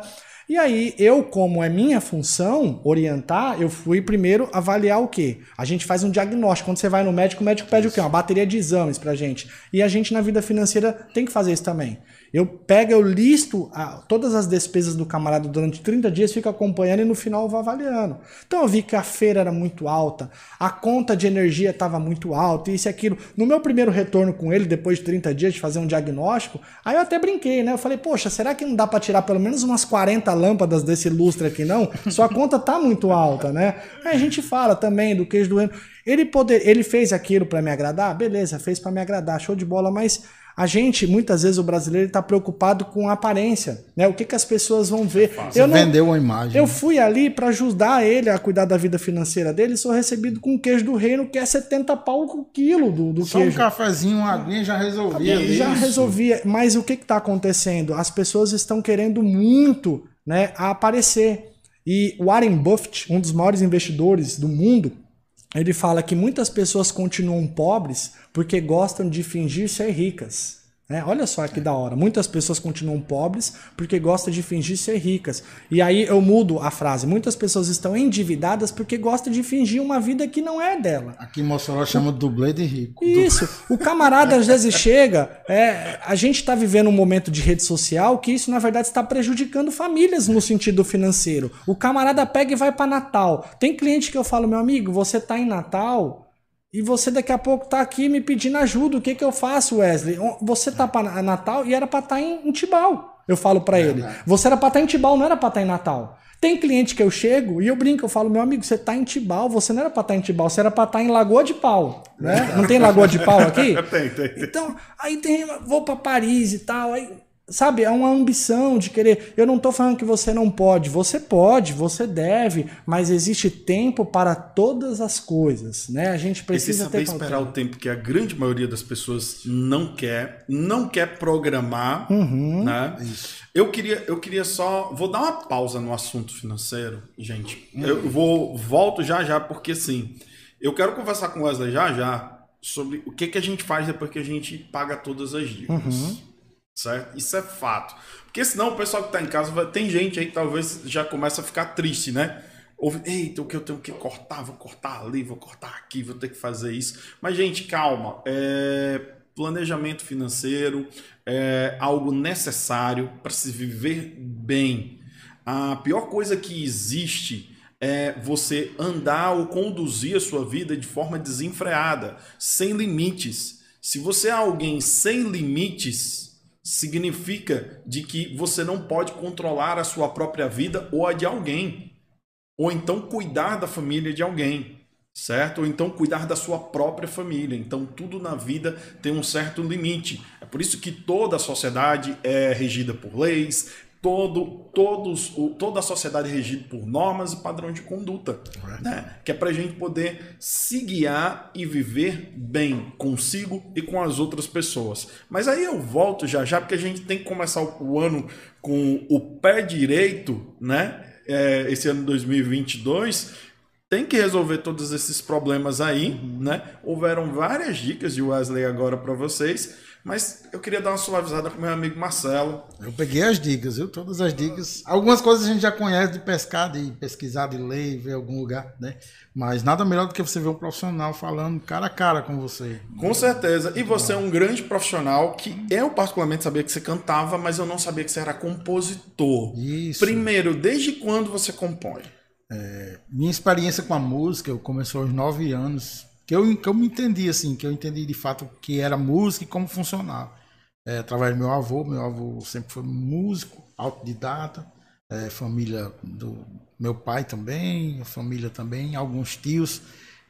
E aí, eu, como é minha função orientar, eu fui primeiro avaliar o quê? A gente faz um diagnóstico. Quando você vai no médico, o médico pede o quê? Uma bateria de exames pra gente. E a gente, na vida financeira, tem que fazer isso também. Eu pego, eu listo a, todas as despesas do camarada durante 30 dias, fico acompanhando e no final eu vou avaliando. Então eu vi que a feira era muito alta, a conta de energia estava muito alta, isso e aquilo. No meu primeiro retorno com ele, depois de 30 dias de fazer um diagnóstico, aí eu até brinquei, né? Eu falei, poxa, será que não dá para tirar pelo menos umas 40 lâmpadas desse lustre aqui, não? Sua conta tá muito alta, né? Aí a gente fala também do queijo do Ele, poder, ele fez aquilo para me agradar? Beleza, fez para me agradar, show de bola, mas a gente, muitas vezes, o brasileiro está preocupado com a aparência, né? O que, que as pessoas vão ver. Você eu não, vendeu uma imagem. Eu fui ali para ajudar ele a cuidar da vida financeira dele, sou recebido com queijo do reino, que é 70 pau o quilo do, do Só queijo. Só um cafezinho, uma aguinha já resolvia. Já isso. resolvia. Mas o que está acontecendo? As pessoas estão querendo muito né, aparecer. E Warren Buffett, um dos maiores investidores do mundo, ele fala que muitas pessoas continuam pobres porque gostam de fingir ser ricas. É, olha só que da hora. Muitas pessoas continuam pobres porque gostam de fingir ser ricas. E aí eu mudo a frase. Muitas pessoas estão endividadas porque gostam de fingir uma vida que não é dela. Aqui em Mossoró chama dublê de rico. Isso. O camarada às vezes chega. É, a gente está vivendo um momento de rede social que isso, na verdade, está prejudicando famílias no sentido financeiro. O camarada pega e vai para Natal. Tem cliente que eu falo, meu amigo, você está em Natal e você daqui a pouco tá aqui me pedindo ajuda. O que que eu faço, Wesley? Você tá para Natal e era para estar tá em, em Tibau. Eu falo para ele. Você era para estar tá em Tibau, não era para estar tá em Natal. Tem cliente que eu chego e eu brinco, eu falo, meu amigo, você tá em Tibau, você não era para estar em Tibau, você era para estar em Lagoa de Pau, né? Não tem Lagoa de Pau aqui? tem, tem. Então, aí tem, vou para Paris e tal, aí Sabe, é uma ambição de querer. Eu não estou falando que você não pode, você pode, você deve, mas existe tempo para todas as coisas, né? A gente precisa ter esperar o tempo que a grande maioria das pessoas não quer, não quer programar, uhum. né? Eu queria, eu queria só, vou dar uma pausa no assunto financeiro, gente. Uhum. Eu vou volto já já porque assim, eu quero conversar com o Wesley já já sobre o que que a gente faz depois que a gente paga todas as dívidas. Uhum certo? Isso é fato. Porque senão o pessoal que está em casa, vai... tem gente aí que talvez já começa a ficar triste, né? Ouve, eita, o que eu tenho que cortar? Vou cortar ali, vou cortar aqui, vou ter que fazer isso. Mas, gente, calma. É... Planejamento financeiro é algo necessário para se viver bem. A pior coisa que existe é você andar ou conduzir a sua vida de forma desenfreada, sem limites. Se você é alguém sem limites, significa de que você não pode controlar a sua própria vida ou a de alguém, ou então cuidar da família de alguém, certo? Ou então cuidar da sua própria família. Então tudo na vida tem um certo limite. É por isso que toda a sociedade é regida por leis, todo, todos, toda a sociedade é regida por normas e padrões de conduta, né? que é para a gente poder se guiar e viver bem consigo e com as outras pessoas. Mas aí eu volto já já, porque a gente tem que começar o ano com o pé direito, né? É, esse ano 2022, tem que resolver todos esses problemas aí, uhum. né? Houveram várias dicas de Wesley agora para vocês mas eu queria dar uma suavizada pro meu amigo Marcelo. Eu peguei as dicas, viu? Todas as dicas. Algumas coisas a gente já conhece de pescar, de pesquisar, de ler, ver algum lugar, né? Mas nada melhor do que você ver um profissional falando cara a cara com você. Com certeza. E você é um grande profissional que eu particularmente sabia que você cantava, mas eu não sabia que você era compositor. Isso. Primeiro, desde quando você compõe? É, minha experiência com a música, eu comecei aos nove anos que eu, que eu me entendi assim, que eu entendi de fato que era música e como funcionava. é, através do meu avô. Meu avô sempre foi músico, autodidata, é, família do meu pai também, família também, alguns tios.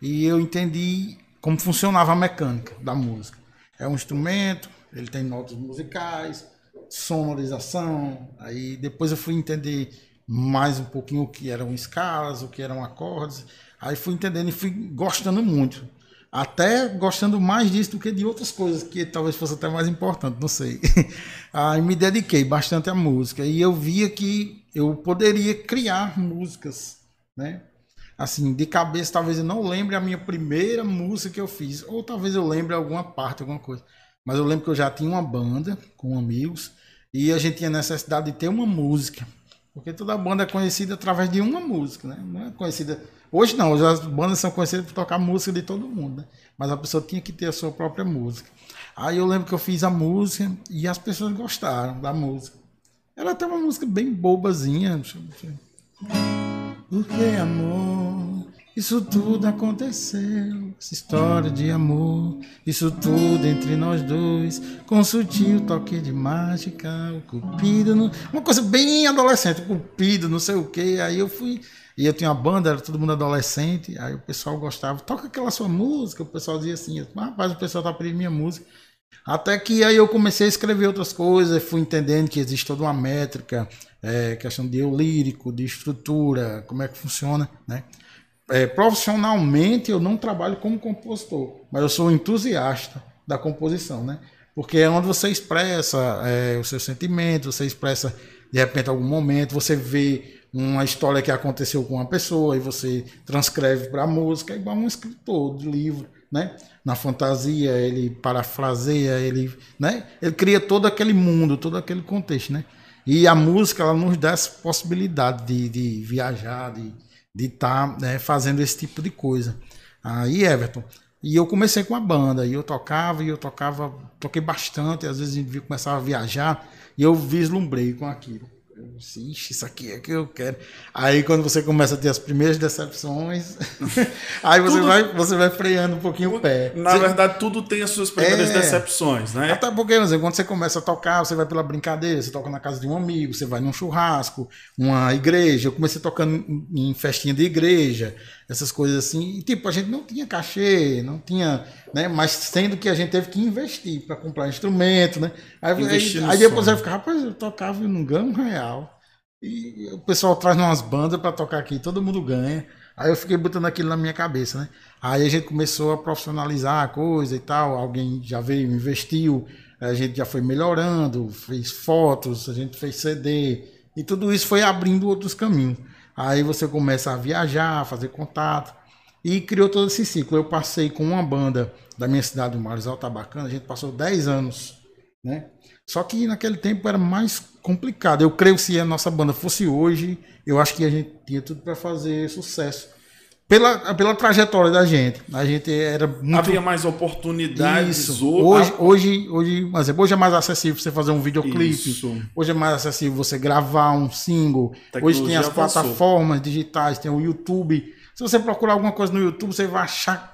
E eu entendi como funcionava a mecânica da música. É um instrumento, ele tem notas musicais, sonorização. Aí depois eu fui entender mais um pouquinho o que eram escalas, o que eram acordes. Aí fui entendendo e fui gostando muito. Até gostando mais disso do que de outras coisas, que talvez fosse até mais importante, não sei. Aí me dediquei bastante à música. E eu via que eu poderia criar músicas, né? Assim, de cabeça, talvez eu não lembre a minha primeira música que eu fiz. Ou talvez eu lembre alguma parte, alguma coisa. Mas eu lembro que eu já tinha uma banda com amigos. E a gente tinha necessidade de ter uma música. Porque toda banda é conhecida através de uma música, né? Não é conhecida. Hoje não, hoje as bandas são conhecidas por tocar música de todo mundo, né? Mas a pessoa tinha que ter a sua própria música. Aí eu lembro que eu fiz a música e as pessoas gostaram da música. Era até uma música bem bobazinha. Porque amor, isso tudo aconteceu. Essa história de amor, isso tudo entre nós dois. Com sutil toque de mágica, o cupido. No... Uma coisa bem adolescente, cupido, não sei o que. Aí eu fui. E eu tinha uma banda, era todo mundo adolescente. Aí o pessoal gostava, toca aquela sua música. O pessoal dizia assim: rapaz, o pessoal tá pedindo minha música. Até que aí eu comecei a escrever outras coisas, fui entendendo que existe toda uma métrica, é, questão de eu lírico, de estrutura, como é que funciona, né? É, profissionalmente eu não trabalho como compositor, mas eu sou entusiasta da composição, né? Porque é onde você expressa é, o seu sentimento, você expressa de repente algum momento, você vê uma história que aconteceu com uma pessoa e você transcreve para a música, é igual um escritor de livro, né? Na fantasia ele parafraseia, ele, né? Ele cria todo aquele mundo, todo aquele contexto, né? E a música ela nos dá essa possibilidade de, de viajar, de de estar tá, né, fazendo esse tipo de coisa. Aí, Everton, e eu comecei com a banda, e eu tocava, e eu tocava, toquei bastante, às vezes a gente começava a viajar, e eu vislumbrei com aquilo. Ixi, isso aqui é que eu quero. Aí quando você começa a ter as primeiras decepções, aí você, tudo, vai, você vai freando um pouquinho o pé. Na você, verdade, tudo tem as suas primeiras é, decepções, né? Até porque, exemplo, quando você começa a tocar, você vai pela brincadeira, você toca na casa de um amigo, você vai num churrasco, uma igreja. Eu comecei tocando em festinha de igreja, essas coisas assim. E tipo, a gente não tinha cachê, não tinha, né? Mas sendo que a gente teve que investir para comprar instrumento, né? Aí, aí, aí depois vai ficar, rapaz, eu tocava e não ganho um real. E o pessoal traz umas bandas para tocar aqui, todo mundo ganha. Aí eu fiquei botando aquilo na minha cabeça, né? Aí a gente começou a profissionalizar a coisa e tal. Alguém já veio, investiu, a gente já foi melhorando, fez fotos, a gente fez CD. E tudo isso foi abrindo outros caminhos. Aí você começa a viajar, a fazer contato. E criou todo esse ciclo. Eu passei com uma banda da minha cidade, o Marizal Tabacana, a gente passou 10 anos, né? Só que naquele tempo era mais complicado. Eu creio que se a nossa banda fosse hoje, eu acho que a gente tinha tudo para fazer sucesso. Pela, pela trajetória da gente. A gente era muito... Havia mais oportunidades. Isso. Hoje, hoje, hoje, mas hoje é mais acessível você fazer um videoclipe. Isso. Hoje é mais acessível você gravar um single. Hoje tem as plataformas digitais, tem o YouTube. Se você procurar alguma coisa no YouTube, você vai achar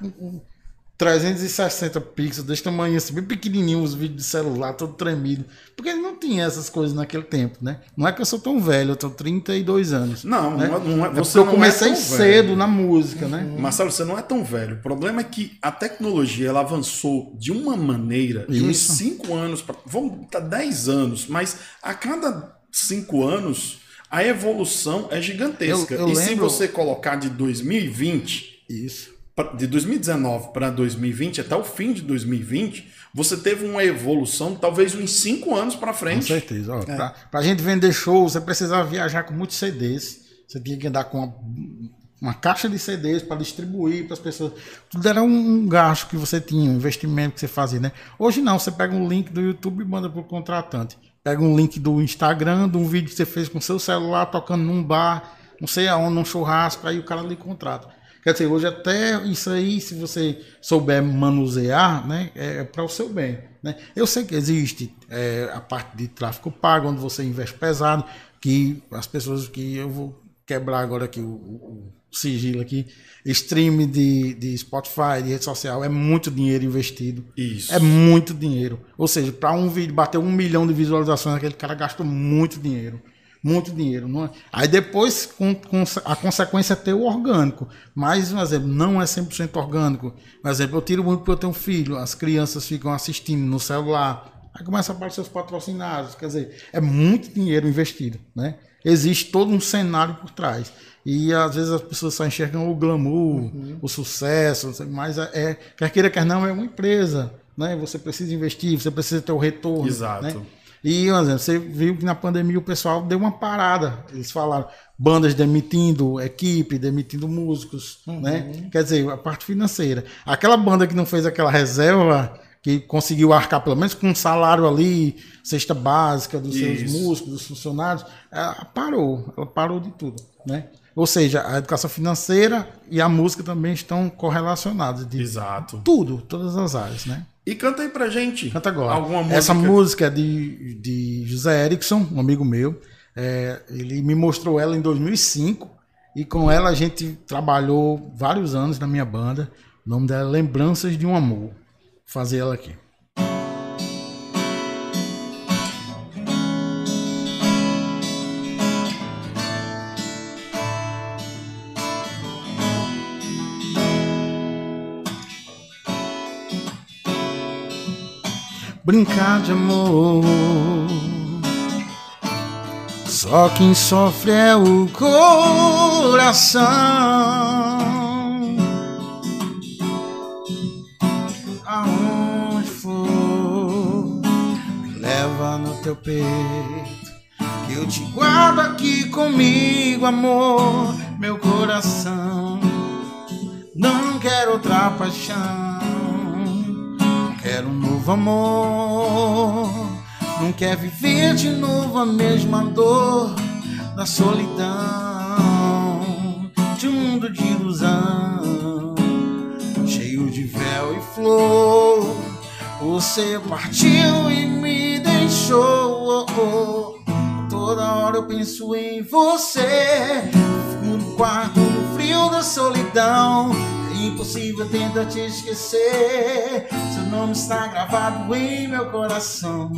360 pixels, desse tamanho assim, bem pequenininho, os vídeos de celular, todo tremido. Porque não tinha essas coisas naquele tempo, né? Não é que eu sou tão velho, eu tenho 32 anos. Não, né? não, é, não é, você eu comecei é cedo velho. na música, né? Marcelo, você não é tão velho. O problema é que a tecnologia ela avançou de uma maneira, de uns 5 anos, pra, vamos tá 10 anos, mas a cada 5 anos a evolução é gigantesca. Eu, eu e lembro... se você colocar de 2020. Isso de 2019 para 2020, até o fim de 2020, você teve uma evolução, talvez uns 5 anos para frente. Com certeza. É. Para a gente vender show, você precisava viajar com muitos CDs. Você tinha que andar com uma, uma caixa de CDs para distribuir para as pessoas. Tudo era um, um, gasto que você tinha, um investimento que você fazia. Né? Hoje não, você pega um link do YouTube e manda para o contratante. Pega um link do Instagram, de um vídeo que você fez com seu celular, tocando num bar, não sei aonde, num churrasco, aí o cara lhe contrata. Quer dizer, hoje até isso aí, se você souber manusear, né, é para o seu bem. Né? Eu sei que existe é, a parte de tráfego pago, onde você investe pesado, que as pessoas que eu vou quebrar agora aqui o, o, o sigilo aqui. Stream de, de Spotify, de rede social, é muito dinheiro investido. Isso. É muito dinheiro. Ou seja, para um vídeo bater um milhão de visualizações, aquele cara gastou muito dinheiro. Muito dinheiro. Não é? Aí depois, com, com a consequência é ter o orgânico. Mas, por exemplo, não é 100% orgânico. Por exemplo, eu tiro muito porque eu tenho um filho. As crianças ficam assistindo no celular. Aí começa a aparecer os patrocinados. Quer dizer, é muito dinheiro investido. Né? Existe todo um cenário por trás. E às vezes as pessoas só enxergam o glamour, uhum. o sucesso, mas é, é, quer queira, quer não, é uma empresa. Né? Você precisa investir, você precisa ter o retorno. Exato. Né? E exemplo, você viu que na pandemia o pessoal deu uma parada. Eles falaram bandas demitindo equipe, demitindo músicos, uhum. né? Quer dizer, a parte financeira. Aquela banda que não fez aquela reserva, que conseguiu arcar pelo menos com um salário ali, cesta básica dos Isso. seus músicos, dos funcionários, ela parou, ela parou de tudo, né? Ou seja, a educação financeira e a música também estão correlacionadas. Exato. Tudo, todas as áreas, né? E canta aí pra gente. Canta agora. Alguma música. Essa música é de, de José Erickson, um amigo meu. É, ele me mostrou ela em 2005 e com ela a gente trabalhou vários anos na minha banda. O nome dela é Lembranças de um Amor. Vou fazer ela aqui. Brincar de amor. Só quem sofre é o coração. Aonde for, me leva no teu peito. Que eu te guardo aqui comigo, amor. Meu coração não quero outra paixão quero um novo amor. Não quer viver de novo a mesma dor da solidão de um mundo de ilusão, cheio de véu e flor. Você partiu e me deixou. Toda hora eu penso em você. Fico no quarto no frio da solidão impossível tentar te esquecer. Seu nome está gravado em meu coração.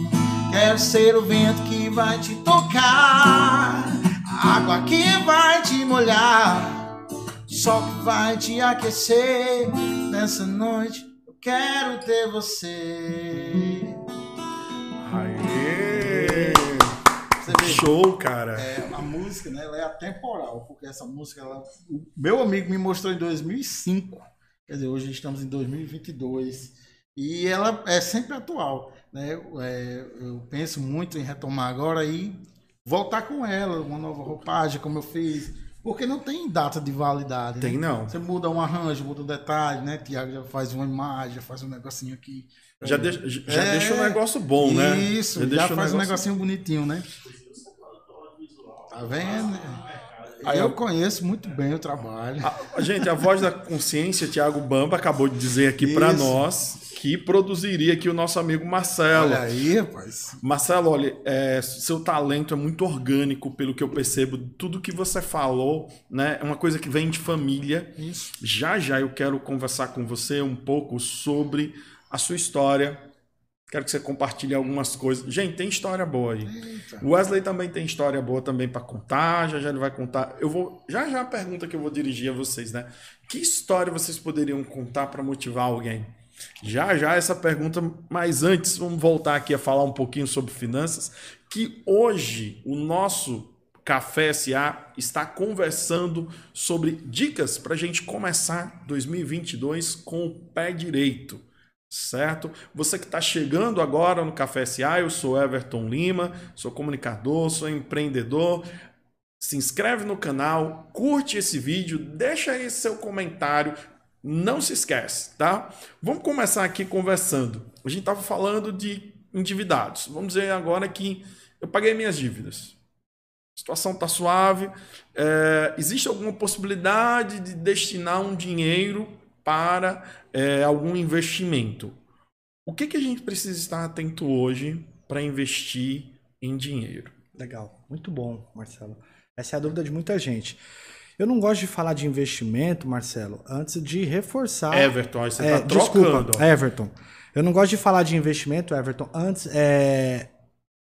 Quero ser o vento que vai te tocar, a água que vai te molhar, o sol que vai te aquecer. Nessa noite eu quero ter você. Aê! Show, cara. É, a música, né, ela é atemporal, porque essa música, ela, o meu amigo me mostrou em 2005. Quer dizer, hoje estamos em 2022 e ela é sempre atual, né? É, eu penso muito em retomar agora e voltar com ela, uma nova roupagem, como eu fiz. Porque não tem data de validade. Tem né? não. Você muda um arranjo, muda um detalhe, né? Tiago já faz uma imagem, já faz um negocinho aqui. Já, deixa, já é, deixa um negócio bom, né? Isso, já, já faz um, um negocinho bonitinho, né? Tá vendo? Aí eu conheço muito bem o trabalho. A, gente, a voz da consciência, Tiago Bamba, acabou de dizer aqui para nós que produziria aqui o nosso amigo Marcelo. Olha aí, rapaz. Marcelo, olha, é, seu talento é muito orgânico, pelo que eu percebo. Tudo que você falou, né, é uma coisa que vem de família. Isso. Já já eu quero conversar com você um pouco sobre a sua história, Quero que você compartilhe algumas coisas. Gente, tem história boa aí. O Wesley também tem história boa também para contar. Já já ele vai contar. Eu vou já já a pergunta que eu vou dirigir a vocês, né? Que história vocês poderiam contar para motivar alguém? Já já essa pergunta, mas antes vamos voltar aqui a falar um pouquinho sobre finanças, que hoje o nosso Café SA está conversando sobre dicas para a gente começar 2022 com o pé direito certo? Você que está chegando agora no Café SA, eu sou Everton Lima, sou comunicador, sou empreendedor. Se inscreve no canal, curte esse vídeo, deixa aí seu comentário, não se esquece, tá? Vamos começar aqui conversando. A gente estava falando de endividados. Vamos dizer agora que eu paguei minhas dívidas. A situação está suave. É, existe alguma possibilidade de destinar um dinheiro para é, algum investimento. O que, que a gente precisa estar atento hoje para investir em dinheiro? Legal, muito bom, Marcelo. Essa é a dúvida de muita gente. Eu não gosto de falar de investimento, Marcelo, antes de reforçar. Everton, aí você É, tá trocando. Desculpa, Everton. Eu não gosto de falar de investimento, Everton, antes, é,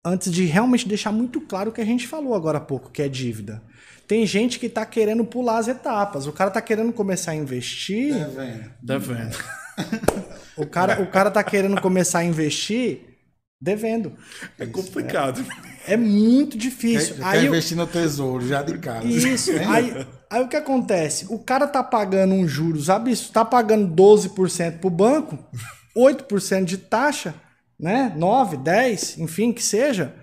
antes de realmente deixar muito claro o que a gente falou agora há pouco, que é dívida. Tem gente que tá querendo pular as etapas. O cara tá querendo começar a investir. É, velho. Devendo. O cara, o cara tá querendo começar a investir devendo. É complicado. É muito Quer, difícil. quer Aí, o- investir no tesouro, já de cara. Isso. Aí, aí o que acontece? O cara tá pagando um juros absurdo, tá pagando 12% pro banco, 8% de taxa, né? 9, 10, enfim, que seja.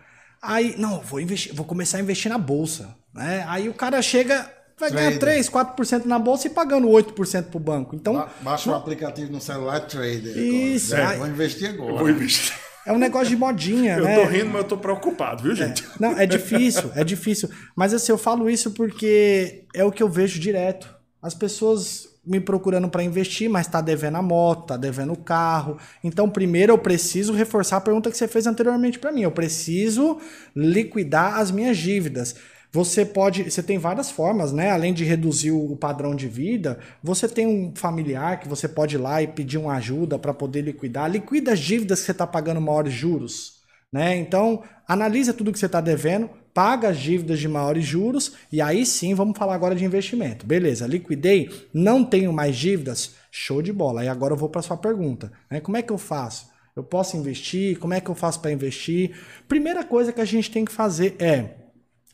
Aí, não, vou investir, vou começar a investir na bolsa, né? Aí o cara chega, vai ganhar Trader. 3, 4% na bolsa e pagando 8% pro banco. Então, Ba- Baixa o aplicativo no celular Trader. Isso, É, vou investir agora. Vou investir. é um negócio de modinha, Eu né? tô rindo, mas eu tô preocupado, viu, gente? Não, é difícil, é difícil. Mas assim, eu falo isso porque é o que eu vejo direto. As pessoas me procurando para investir, mas tá devendo a moto, tá devendo o carro. Então, primeiro eu preciso reforçar a pergunta que você fez anteriormente para mim. Eu preciso liquidar as minhas dívidas. Você pode, você tem várias formas, né? Além de reduzir o padrão de vida, você tem um familiar que você pode ir lá e pedir uma ajuda para poder liquidar. Liquida as dívidas que você está pagando maiores juros. Né? Então, analisa tudo que você está devendo, paga as dívidas de maiores juros e aí sim vamos falar agora de investimento. Beleza, liquidei, não tenho mais dívidas, show de bola. E agora eu vou para sua pergunta. Né? Como é que eu faço? Eu posso investir? Como é que eu faço para investir? Primeira coisa que a gente tem que fazer é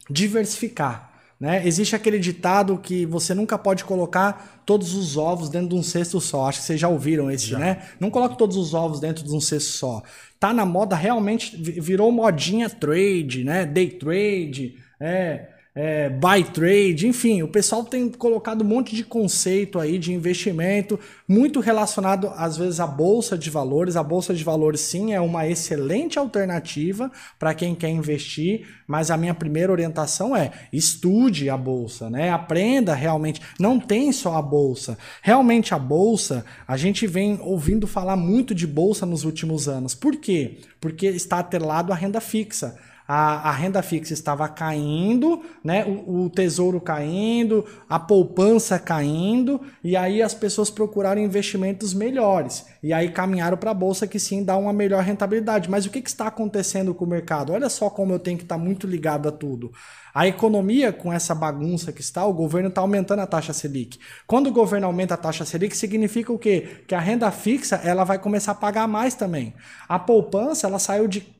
diversificar. Né? Existe aquele ditado que você nunca pode colocar todos os ovos dentro de um cesto só. Acho que vocês já ouviram esse, né? Não coloque todos os ovos dentro de um cesto só. Tá na moda, realmente vi- virou modinha trade, né? Day trade, é, é, buy trade, enfim, o pessoal tem colocado um monte de conceito aí de investimento, muito relacionado às vezes à bolsa de valores. A bolsa de valores sim é uma excelente alternativa para quem quer investir, mas a minha primeira orientação é estude a bolsa, né? Aprenda realmente. Não tem só a bolsa. Realmente a bolsa, a gente vem ouvindo falar muito de bolsa nos últimos anos. Por quê? Porque está atrelado à renda fixa a, a renda fixa estava caindo, né? O, o tesouro caindo, a poupança caindo, e aí as pessoas procuraram investimentos melhores. E aí caminharam para a bolsa que sim dá uma melhor rentabilidade. Mas o que, que está acontecendo com o mercado? Olha só como eu tenho que estar muito ligado a tudo. A economia, com essa bagunça que está, o governo está aumentando a taxa Selic. Quando o governo aumenta a taxa Selic, significa o quê? Que a renda fixa ela vai começar a pagar mais também. A poupança ela saiu de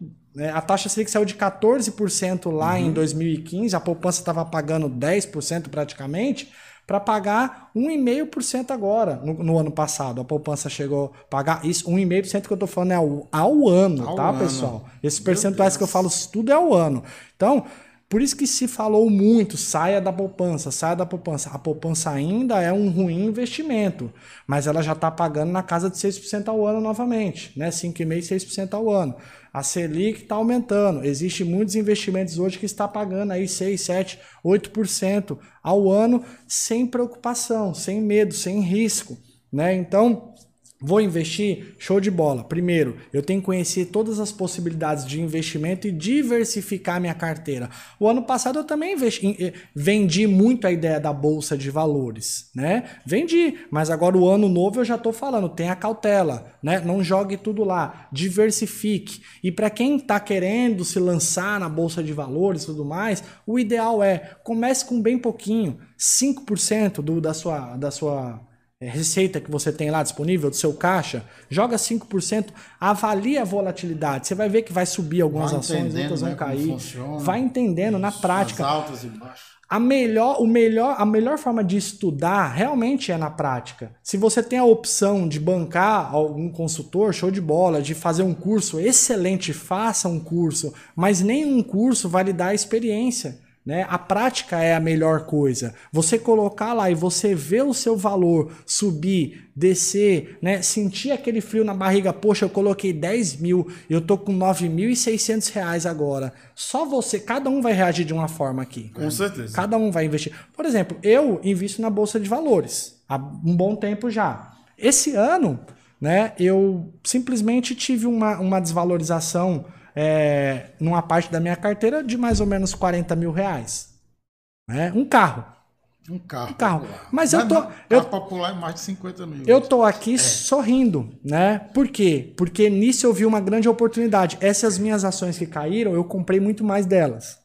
a taxa Selic saiu de 14% lá em 2015, a poupança estava pagando 10% praticamente, para pagar 1,5% agora, no, no ano passado. A poupança chegou a pagar isso, 1,5% que eu estou falando é ao, ao ano, Ao tá, ano. pessoal? Esses percentuais que eu falo, tudo é ao ano. Então, por isso que se falou muito, saia da poupança, saia da poupança. A poupança ainda é um ruim investimento, mas ela já está pagando na casa de 6% ao ano novamente, né? 5,5%, 6% ao ano. A Selic está aumentando. Existem muitos investimentos hoje que está pagando aí 6, 7, 8% ao ano sem preocupação, sem medo, sem risco, né? Então, Vou investir? Show de bola. Primeiro, eu tenho que conhecer todas as possibilidades de investimento e diversificar minha carteira. O ano passado eu também investi- eh, vendi muito a ideia da bolsa de valores, né? Vendi, mas agora o ano novo eu já estou falando, tenha cautela, né? Não jogue tudo lá, diversifique. E para quem está querendo se lançar na bolsa de valores e tudo mais, o ideal é comece com bem pouquinho, 5% do, da sua da sua receita que você tem lá disponível do seu caixa, joga 5%, avalie a volatilidade. Você vai ver que vai subir algumas Vai ações, outras vão né, cair. funciona. Vai entendendo na As prática. altas e baixas. A melhor, o melhor, a melhor forma de estudar realmente é na prática. Se você tem a opção de bancar algum consultor, show de bola, de fazer um curso excelente, faça um curso, mas nenhum curso vai lhe dar experiência. Né? A prática é a melhor coisa. Você colocar lá e você ver o seu valor subir, descer, né? sentir aquele frio na barriga. Poxa, eu coloquei 10 mil, eu tô com 9.600 reais agora. Só você, cada um vai reagir de uma forma aqui. Com certeza. Cada um vai investir. Por exemplo, eu invisto na bolsa de valores há um bom tempo já. Esse ano, né, eu simplesmente tive uma, uma desvalorização é, numa parte da minha carteira de mais ou menos 40 mil reais. Né? Um carro. Um carro. Um carro. popular. Mas eu tô- não, eu- carro popular é mais de 50 mil. Eu tô aqui sorrindo, né? Por quê? Porque nisso eu vi uma grande oportunidade. Essas minhas ações que caíram, eu comprei muito mais delas.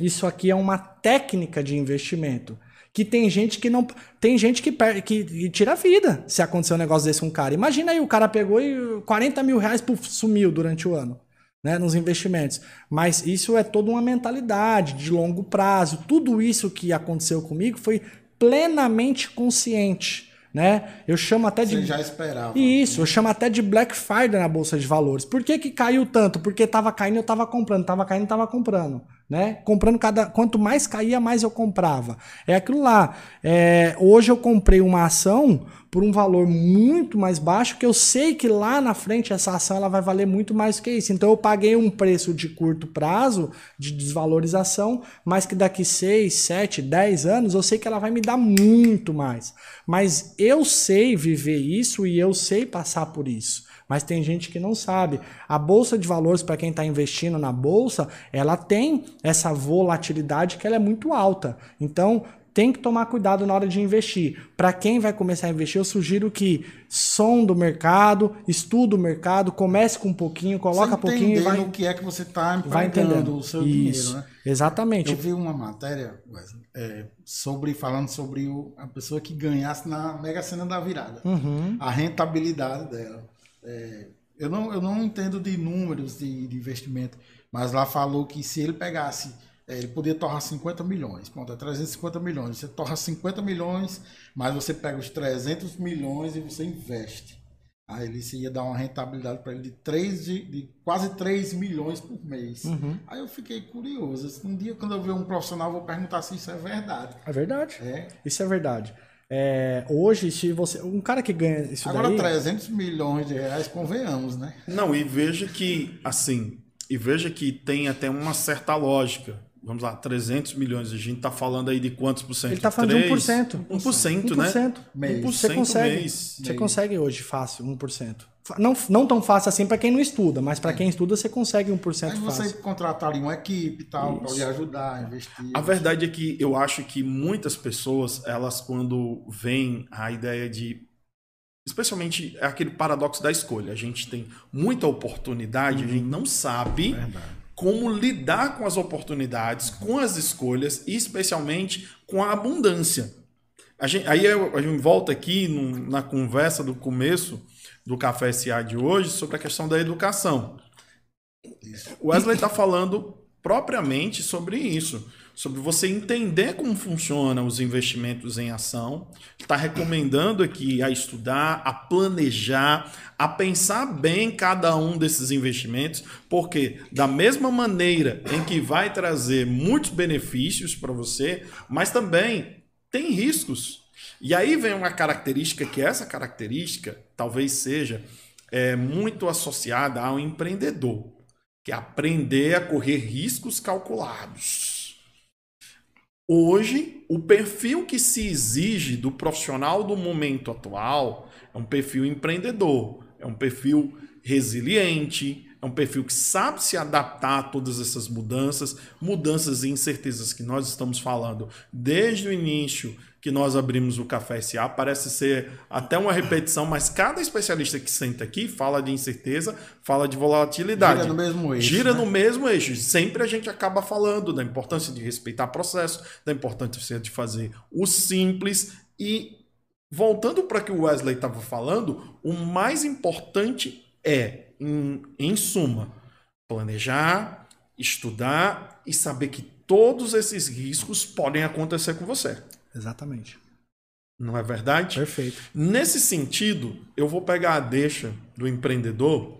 Isso aqui é uma técnica de investimento. Que tem gente que não. Tem gente que, per- que, que tira a vida se acontecer um negócio desse com um cara. Imagina aí, o cara pegou e 40 mil reais sumiu durante o ano. Né, nos investimentos. Mas isso é toda uma mentalidade de longo prazo. Tudo isso que aconteceu comigo foi plenamente consciente. Né? Eu chamo até de. Você já esperava. Isso, eu chamo até de Black Friday na bolsa de valores. Por que, que caiu tanto? Porque tava caindo, eu tava comprando, tava caindo, eu tava comprando, né? Comprando cada, quanto mais caía, mais eu comprava. É aquilo lá. É, hoje eu comprei uma ação por um valor muito mais baixo, que eu sei que lá na frente essa ação ela vai valer muito mais que isso. Então eu paguei um preço de curto prazo de desvalorização, mas que daqui 6, 7, 10 anos eu sei que ela vai me dar muito mais. Mas eu sei viver isso e eu sei passar por isso. Mas tem gente que não sabe. A bolsa de valores, para quem está investindo na bolsa, ela tem essa volatilidade que ela é muito alta. Então, tem que tomar cuidado na hora de investir. Para quem vai começar a investir, eu sugiro que sonda o mercado, estuda o mercado, comece com um pouquinho, coloca Você pouquinho e vai, o que é que você está vai empregando o seu Isso. dinheiro, né? Exatamente. Eu vi uma matéria Wesley, é, sobre falando sobre o- a pessoa que ganhasse na Mega Sena da virada, Uhum. a rentabilidade dela. É, eu não eu não entendo de números de, de investimento, mas lá falou que se ele pegasse é, ele podia torrar 50 milhões, pronto, é 350 milhões. Você torra 50 milhões, mas você pega os 300 milhões e você investe. Aí ele se ia dar uma rentabilidade para ele de, 3, de, de quase 3 milhões por mês. Uhum. Aí eu fiquei curioso. Um dia, quando eu ver um profissional, eu vou perguntar se isso é verdade. É verdade. É. Isso é verdade. É, hoje, se você. Um cara que ganha isso Agora, daí. 300 milhões de reais, convenhamos, né? Não, e veja que, assim, e veja que tem até uma certa lógica. Vamos lá, 300 milhões. A gente tá falando aí de quantos por cento? Ele tá falando de 1%. 1%, né? 1%. Mês. 1% Você consegue. mês. Você consegue hoje fácil, 1%. Não, não tão fácil assim para quem não estuda, mas para quem estuda você consegue 1% Aí você fácil. contratar ali uma equipe e tal, para lhe ajudar a investir. A verdade é que eu acho que muitas pessoas, elas quando veem a ideia de. Especialmente é aquele paradoxo da escolha. A gente tem muita oportunidade, a gente não sabe como lidar com as oportunidades, com as escolhas e especialmente com a abundância. A gente, aí eu- a gente volta aqui no- na conversa do começo do Café SA de hoje sobre a questão da educação. O Wesley está falando propriamente sobre isso, sobre você entender como funcionam os investimentos em ação. Está recomendando aqui a estudar, a planejar, a pensar bem cada um desses investimentos, porque da mesma maneira em que vai trazer muitos benefícios para você, mas também tem riscos. E aí vem uma característica que essa característica talvez seja é, muito associada ao empreendedor que é aprender a correr riscos calculados. Hoje, o perfil que se exige do profissional do momento atual é um perfil empreendedor, é um perfil resiliente, é um perfil que sabe se adaptar a todas essas mudanças, mudanças e incertezas que nós estamos falando desde o início que nós abrimos o Café SA. Parece ser até uma repetição, mas cada especialista que senta aqui fala de incerteza, fala de volatilidade. Gira no mesmo eixo, Gira né? no mesmo eixo. Sempre a gente acaba falando da importância de respeitar processo, da importância de fazer o simples e voltando para o que o Wesley estava falando, o mais importante é, em, em suma, planejar, estudar e saber que todos esses riscos podem acontecer com você. Exatamente. Não é verdade? Perfeito. Nesse sentido, eu vou pegar a deixa do empreendedor,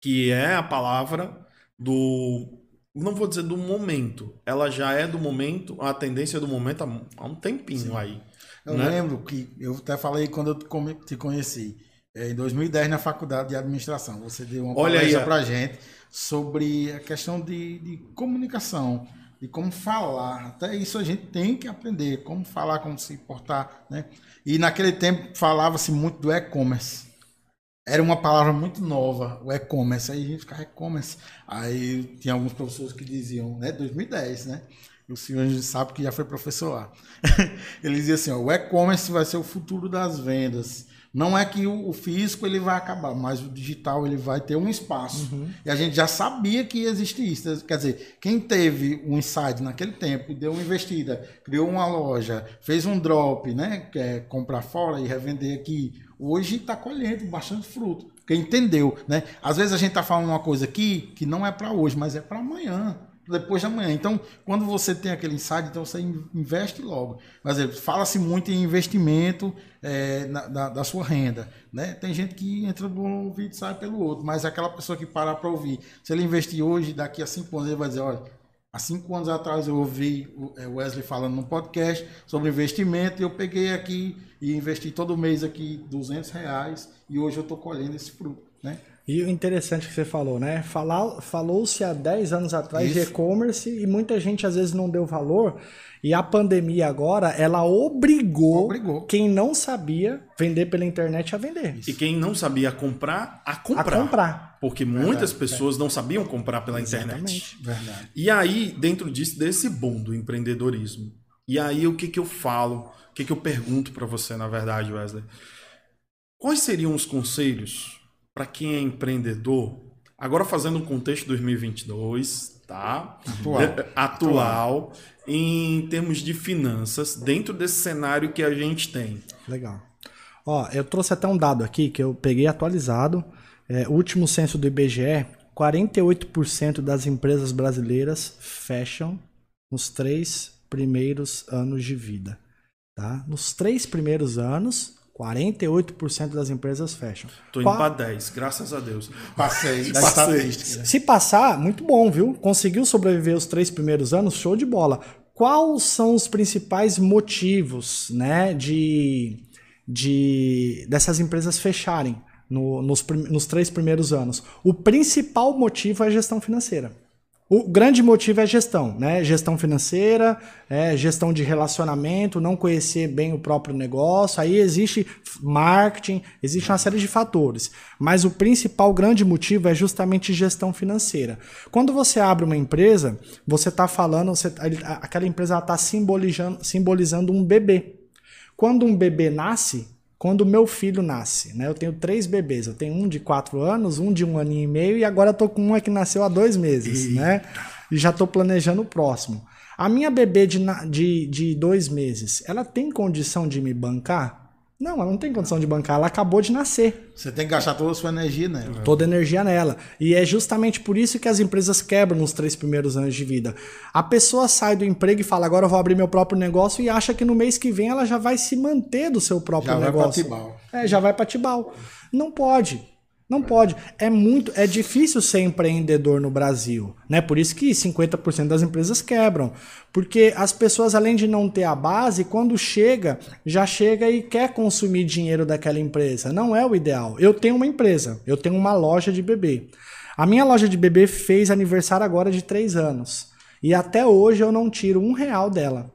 que é a palavra do. Não vou dizer do momento. Ela já é do momento, a tendência do momento há, um tempinho aí. Eu né? lembro que eu até falei quando eu te conheci, é, em 2010 na faculdade de administração. Você deu uma Olha palestra para gente sobre a questão de, de comunicação, de como falar. Até isso a gente tem que aprender, como falar, como se portar, né? E naquele tempo falava-se muito do e-commerce. Era uma palavra muito nova, o e-commerce. Aí a gente ficava e-commerce. Aí tinha alguns professores que diziam, né? 2010, né? O senhor sabe que já foi professor lá. Ele dizia assim: ó, o e-commerce vai ser o futuro das vendas. Não é que o, físico ele vai acabar, mas o digital ele vai ter um espaço. Uhum. E a gente já sabia que existia isso. Quer dizer, quem teve um insight naquele tempo, deu uma investida, criou uma loja, fez um drop, né? É comprar fora e revender aqui, hoje está colhendo bastante fruto. Quem entendeu, né? Às vezes a gente está falando uma coisa aqui que não é para hoje, mas é para amanhã depois de amanhã. Então, quando você tem aquele insight, então você investe logo. Mas fala-se muito em investimento é, na, da, da, sua renda. Né? Tem gente que entra por um vídeo e sai pelo outro, mas é aquela pessoa que para para ouvir, se ele investir hoje, daqui a cinco anos, ele vai dizer, olha, há cinco anos atrás eu ouvi o é, Wesley falando num podcast sobre investimento e eu peguei aqui e investi todo mês aqui 200 reais e hoje eu estou colhendo esse fruto. Né? E o interessante que você falou, né? Falou-se há 10 anos atrás Isso. de e-commerce e muita gente às vezes não deu valor. E a pandemia agora, ela obrigou, obrigou. quem não sabia vender pela internet a vender. E quem não sabia comprar, a comprar. A comprar. Porque Verdade, muitas pessoas é. não sabiam comprar pela Exatamente. internet. Verdade. E aí, dentro disso, desse boom do empreendedorismo, e aí o que, que eu falo, o que, que eu pergunto para você, na verdade, Wesley? Quais seriam os conselhos para quem é empreendedor, agora fazendo um contexto 2022, tá? Atual. Atual, Atual, em termos de finanças, dentro desse cenário que a gente tem. Legal. Ó, eu trouxe até um dado aqui que eu peguei atualizado. É, último censo do IBGE, 48% das empresas brasileiras fecham nos três primeiros anos de vida. Tá? Nos três primeiros anos, 48% das empresas fecham. Tô indo para 10, graças a Deus. Passei, Passei. Se passar, muito bom, viu? Conseguiu sobreviver os três primeiros anos, show de bola. Quais são os principais motivos, né, de, de dessas empresas fecharem no, nos, nos três primeiros anos? O principal motivo é a gestão financeira. O grande motivo é gestão, né? Gestão financeira, é, gestão de relacionamento, não conhecer bem o próprio negócio. Aí existe marketing, existe uma série de fatores. Mas o principal grande motivo é justamente gestão financeira. Quando você abre uma empresa, você está falando, você, aquela empresa está simbolizando, simbolizando um bebê. Quando um bebê nasce, quando meu filho nasce, né? Eu tenho três bebês. Eu tenho um de quatro anos, um de um aninho e meio e agora tô com uma que nasceu há dois meses, Eita. né? E já tô planejando o próximo. A minha bebê de, de, de dois meses, ela tem condição de me bancar? Não, ela não tem condição de bancar, ela acabou de nascer. Você tem que gastar toda a sua energia nela. Toda a energia nela. E é justamente por isso que as empresas quebram nos três primeiros anos de vida. A pessoa sai do emprego e fala, agora eu vou abrir meu próprio negócio e acha que no mês que vem ela já vai se manter do seu próprio já negócio. Já vai para Tibau. É, já vai para Tibau. Não pode. Não pode. É muito, é difícil ser empreendedor no Brasil, né? Por isso que 50% das empresas quebram, porque as pessoas além de não ter a base, quando chega, já chega e quer consumir dinheiro daquela empresa. Não é o ideal. Eu tenho uma empresa, eu tenho uma loja de bebê. A minha loja de bebê fez aniversário agora de três anos e até hoje eu não tiro um real dela.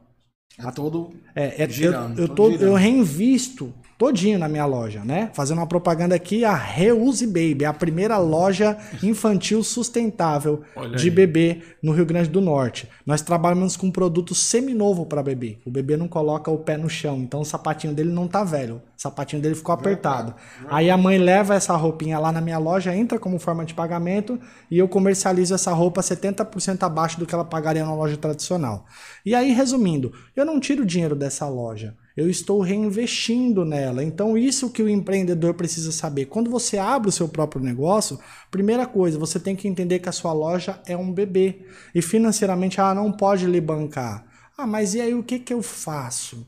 É todo é, é girando, eu, eu, tô, eu reinvisto todinho na minha loja, né? Fazendo uma propaganda aqui, a Reuse Baby, a primeira loja infantil sustentável Olha de aí. bebê no Rio Grande do Norte. Nós trabalhamos com um produto seminovo para bebê. O bebê não coloca o pé no chão, então o sapatinho dele não tá velho. O sapatinho dele ficou apertado. Aí a mãe leva essa roupinha lá na minha loja, entra como forma de pagamento e eu comercializo essa roupa 70% abaixo do que ela pagaria na loja tradicional. E aí, resumindo, eu não tiro dinheiro dessa loja eu estou reinvestindo nela. Então, isso que o empreendedor precisa saber. Quando você abre o seu próprio negócio, primeira coisa, você tem que entender que a sua loja é um bebê. E financeiramente ela não pode lhe bancar. Ah, mas e aí o que, que eu faço?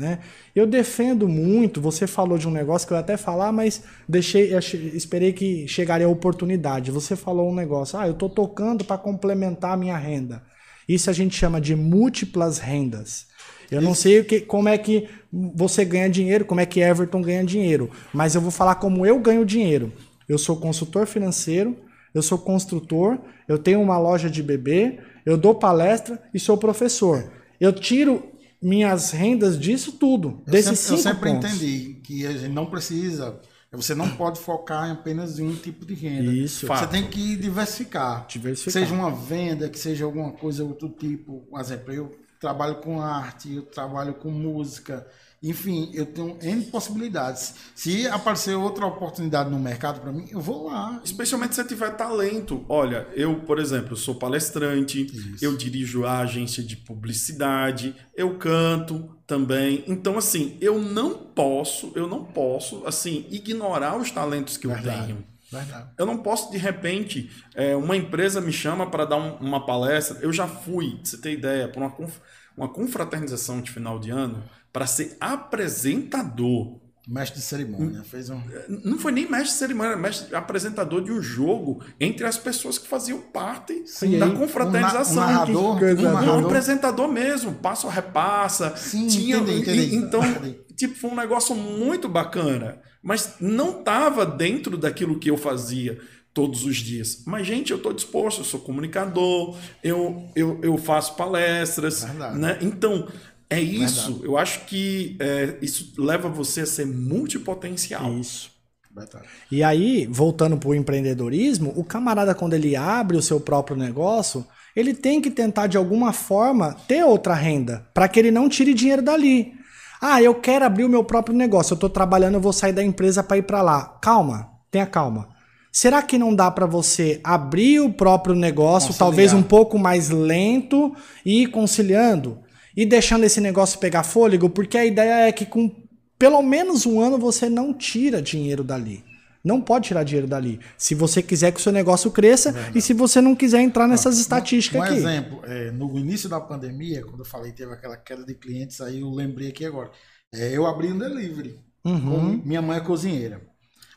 Né? Eu defendo muito, você falou de um negócio que eu ia até falar, mas deixei, esperei que chegaria a oportunidade. Você falou um negócio, ah, eu estou tocando para complementar a minha renda. Isso a gente chama de múltiplas rendas. Eu não sei o que, como é que você ganha dinheiro, como é que Everton ganha dinheiro, mas eu vou falar como eu ganho dinheiro. Eu sou consultor financeiro, eu sou construtor, eu tenho uma loja de bebê, eu dou palestra e sou professor. Eu tiro minhas rendas disso tudo, desses eu sempre, cinco Eu sempre pontos. entendi que a gente não precisa Você não pode focar em apenas um tipo de renda. Isso. Você Fato. tem que diversificar. Diversificar. Seja uma venda, que seja alguma coisa outro tipo. Por exemplo, eu trabalho com arte, eu trabalho com música. Enfim, eu tenho N possibilidades. Se aparecer outra oportunidade no mercado para mim, eu vou lá. Especialmente se você tiver talento. Olha, eu, por exemplo, sou palestrante, eu dirijo a agência de publicidade, eu canto também. Então, assim, eu não posso, eu não posso, assim, ignorar os talentos que eu Verdade. tenho. Verdade. Eu não posso, de repente, é, uma empresa me chama para dar um- uma palestra. Eu já fui, pra você ter ideia, para uma, conf- uma confraternização de final de ano para ser apresentador. Mestre de cerimônia. Fez um. Não foi nem mestre de cerimônia, mestre apresentador de um jogo entre as pessoas que faziam parte Sim, da um na- confraternização. um narrador, um, coisa um narrador. apresentador mesmo, passa ou repassa. Sim, tinha, entendi, entendi. então, Entendi. tipo, foi um negócio muito bacana, mas não estava dentro daquilo que eu fazia todos os dias. Mas, gente, eu estou disposto, eu sou comunicador, eu, eu, eu faço palestras, Verdade. né? Então, é isso. Eu acho que é, isso leva você a ser multipotencial. Isso. Verdade. E aí, voltando para o empreendedorismo, o camarada, quando ele abre o seu próprio negócio, ele tem que tentar, de alguma forma, ter outra renda, para que ele não tire dinheiro dali. Ah, eu quero abrir o meu próprio negócio, eu estou trabalhando, eu vou sair da empresa para ir para lá. Calma, tenha calma. Será que não dá para você abrir o próprio negócio, Conciliar. talvez um pouco mais lento e ir conciliando? E deixando esse negócio pegar fôlego? Porque a ideia é que com pelo menos um ano você não tira dinheiro dali. Não pode tirar dinheiro dali. Se você quiser que o seu negócio cresça e se você não quiser entrar nessas estatísticas um aqui. exemplo, é, no início da pandemia, quando eu falei teve aquela queda de clientes, aí eu lembrei aqui agora. É, eu abri um delivery. Uhum. Minha mãe é cozinheira.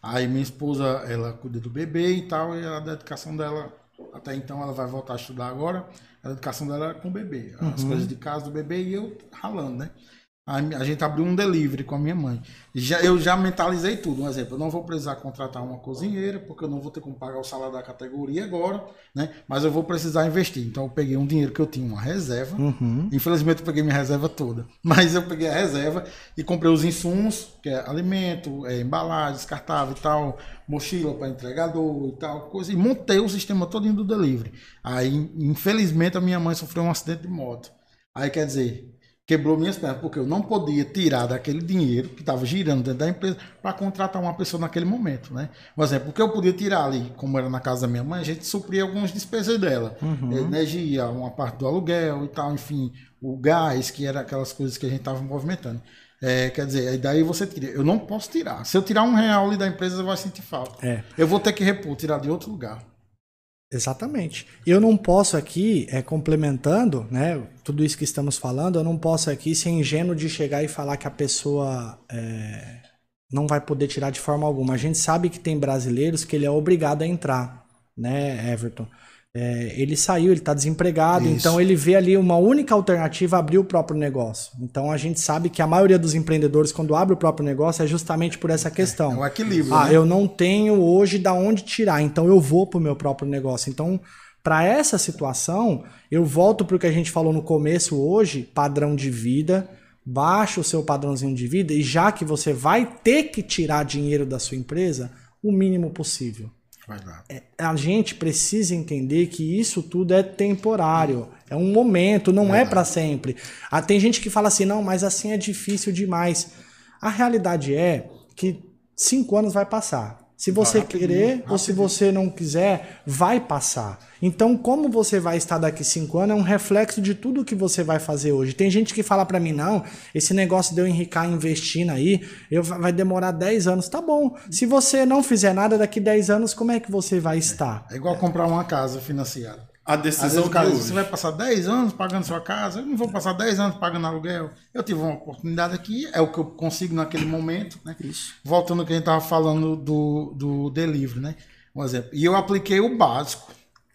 Aí minha esposa, ela cuida do bebê e tal, e a dedicação dela, até então ela vai voltar a estudar agora, a dedicação dela é com o bebê. As coisas de casa do bebê e eu ralando, né? Aí a gente abriu um delivery com a minha mãe. Já, eu já mentalizei tudo. Um exemplo, eu não vou precisar contratar uma cozinheira, porque eu não vou ter como pagar o salário da categoria agora, né? Mas eu vou precisar investir. Então eu peguei um dinheiro que eu tinha, uma reserva. Uhum. Infelizmente eu peguei minha reserva toda. Mas eu peguei a reserva e comprei os insumos, que é alimento, é, embalagem, descartável e tal, mochila para entregador e tal, coisa. E montei o sistema todo do delivery. Aí, infelizmente, a minha mãe sofreu um acidente de moto. Aí quer dizer, quebrou minhas pernas, porque eu não podia tirar daquele dinheiro que estava girando dentro da empresa para contratar uma pessoa naquele momento, né? Por exemplo, o que eu podia tirar ali, como era na casa da minha mãe, a gente supria algumas despesas dela. Energia, uma parte do aluguel e tal, enfim, o gás, que era aquelas coisas que a gente estava movimentando. É, quer dizer, aí daí você tira. Eu não posso tirar. Se eu tirar um real ali da empresa, vai sentir falta. É. Eu vou ter que repor, tirar de outro lugar. Exatamente. Eu não posso aqui, é, complementando, né, tudo isso que estamos falando, eu não posso aqui ser ingênuo de chegar e falar que a pessoa é, não vai poder tirar de forma alguma. A gente sabe que tem brasileiros que ele é obrigado a entrar, né, Everton? É, ele saiu, ele está desempregado, Isso. então ele vê ali uma única alternativa abrir o próprio negócio. Então a gente sabe que a maioria dos empreendedores, quando abre o próprio negócio, é justamente por essa questão. É o equilíbrio. Ah, né? eu não tenho hoje da onde tirar, então eu vou pro meu próprio negócio. Então, para essa situação, eu volto pro que a gente falou no começo hoje, padrão de vida, baixa o seu padrãozinho de vida e já que você vai ter que tirar dinheiro da sua empresa, o mínimo possível. Lá. A gente precisa entender que isso tudo é temporário, é um momento, não é para sempre. Ah, tem gente que fala assim, não, mas assim é difícil demais. A realidade é que cinco anos vai passar. Se você querer ou se você não quiser, vai passar. Então, como você vai estar daqui cinco anos é um reflexo de tudo que você vai fazer hoje. Tem gente que fala para mim, não, esse negócio de eu enricar investindo aí, eu, vai demorar 10 anos. Tá bom. Se você não fizer nada daqui 10 anos, como é que você vai estar? É igual comprar uma casa financiada. A Às vezes decisão hoje. você vai passar 10 anos pagando sua casa, eu não vou passar 10 anos pagando aluguel. Eu tive uma oportunidade aqui, é o que eu consigo naquele momento, né? Isso. Voltando ao que a gente estava falando do, do delivery, né? Um exemplo. E eu apliquei o básico,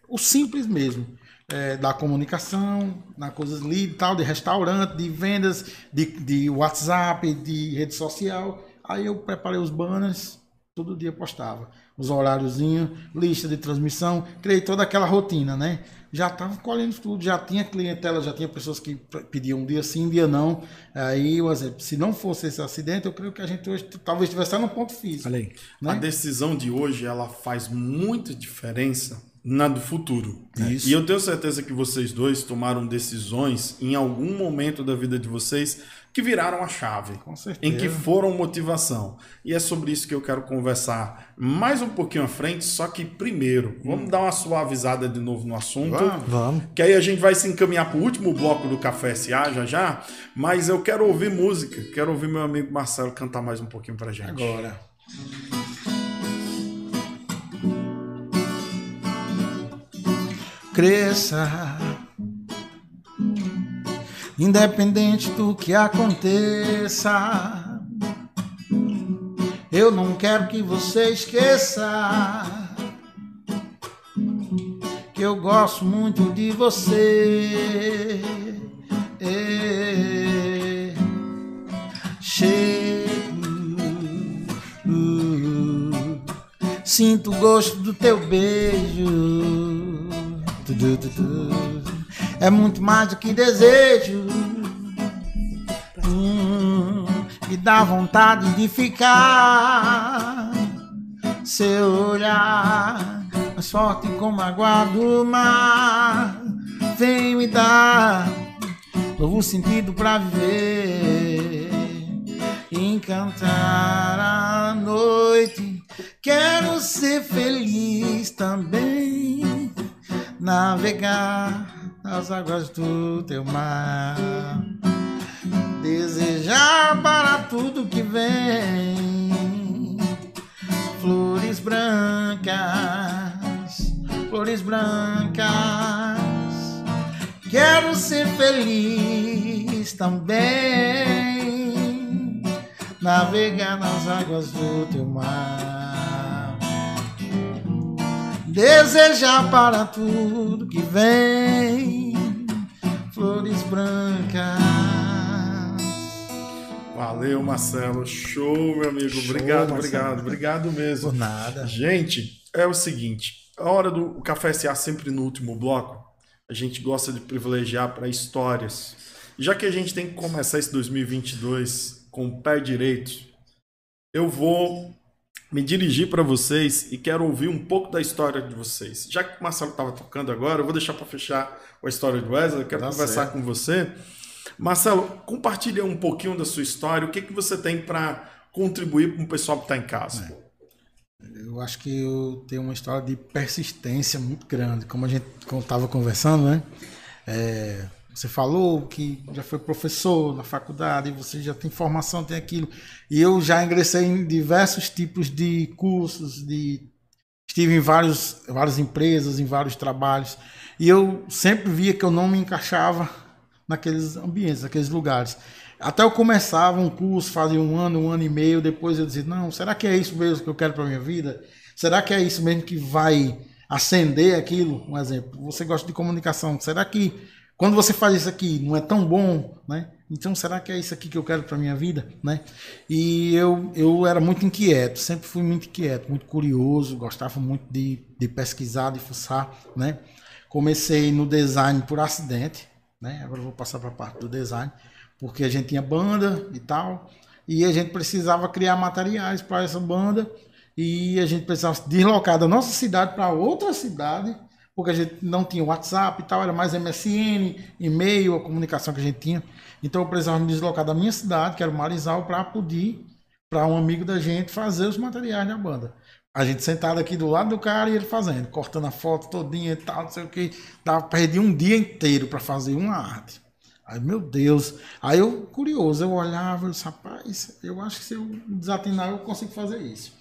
o simples mesmo. é, da comunicação, na coisas lead e tal, de restaurante, de vendas, de, de WhatsApp, de rede social. Aí eu preparei os banners, todo dia postava. Os horáriozinhos, lista de transmissão, criei toda aquela rotina, né? Já estava colhendo tudo, já tinha clientela, já tinha pessoas que pediam um dia sim, um dia não. Aí, por exemplo, se não fosse esse acidente, eu creio que a gente hoje talvez estivesse no ponto físico. Falei. Né? A decisão de hoje, ela faz muita diferença na do futuro. Isso. E eu tenho certeza que vocês dois tomaram decisões em algum momento da vida de vocês que viraram a chave. Com certeza. Em que foram motivação. E é sobre isso que eu quero conversar mais um pouquinho à frente, só que primeiro, vamos dar uma suavizada de novo no assunto. Vamos. Vamos. Que aí a gente vai se encaminhar para o último bloco do Café SA já já, mas eu quero ouvir música, quero ouvir meu amigo Marcelo cantar mais um pouquinho pra gente. Agora. Cresça, independente do que aconteça. Eu não quero que você esqueça que eu gosto muito de você. É. Chego, uh, sinto o gosto do teu beijo. É muito mais do que desejo. Hum, me dá vontade de ficar. Seu olhar mais forte como a água do mar. Vem me dar novo sentido pra viver. Encantar a noite. Quero ser feliz também. Navegar nas águas do teu mar. Desejar para tudo que vem flores brancas, flores brancas. Quero ser feliz também, navegar nas águas do teu mar. Desejar para tudo que vem flores brancas. Valeu, Marcelo. Show, meu amigo. Show, obrigado, Marcelo. obrigado, obrigado mesmo. Por nada. Gente, é o seguinte: a hora do Café SA sempre no último bloco, a gente gosta de privilegiar para histórias. Já que a gente tem que começar esse 2022 com o pé direito, eu vou me dirigir para vocês e quero ouvir um pouco da história de vocês. Já que o Marcelo estava tocando agora, eu vou deixar para fechar a história do Wesley, quero Tá conversar certo. com você. Marcelo, compartilha um pouquinho da sua história, o que, que você tem para contribuir para o pessoal que está em casa. Eu acho que eu tenho uma história de persistência muito grande. Como a gente estava conversando, né? É, você falou que já foi professor na faculdade, você já tem formação, tem aquilo. E eu já ingressei em diversos tipos de cursos, de estive em vários, várias empresas, em vários trabalhos. E eu sempre via que eu não me encaixava naqueles ambientes, naqueles lugares. Até eu começava um curso, fazia um ano, um ano e meio, depois eu dizia, não, será que é isso mesmo que eu quero para minha vida? Será que é isso mesmo que vai acender aquilo? Um exemplo, você gosta de comunicação, será que quando você faz isso aqui não é tão bom, né? Então será que é isso aqui que eu quero para minha vida, né? E eu, eu era muito inquieto, sempre fui muito inquieto, muito curioso, gostava muito de, de pesquisar, de fuçar, né? Comecei no design por acidente, né? Agora eu vou passar para a parte do design, porque a gente tinha banda e tal, e a gente precisava criar materiais para essa banda, e a gente precisava deslocar da nossa cidade para outra cidade, porque a gente não tinha WhatsApp e tal, era mais MSN, e-mail, a comunicação que a gente tinha. Então eu precisava me deslocar da minha cidade, que era o Marizal, para poder, para um amigo da gente, fazer os materiais da banda. A gente sentado aqui do lado do cara e ele fazendo, cortando a foto todinha e tal, não sei o que. Dava, perdi um dia inteiro para fazer uma arte. Aí, meu Deus. Aí eu, curioso, eu olhava e disse, rapaz, eu acho que se eu desatinar eu consigo fazer isso.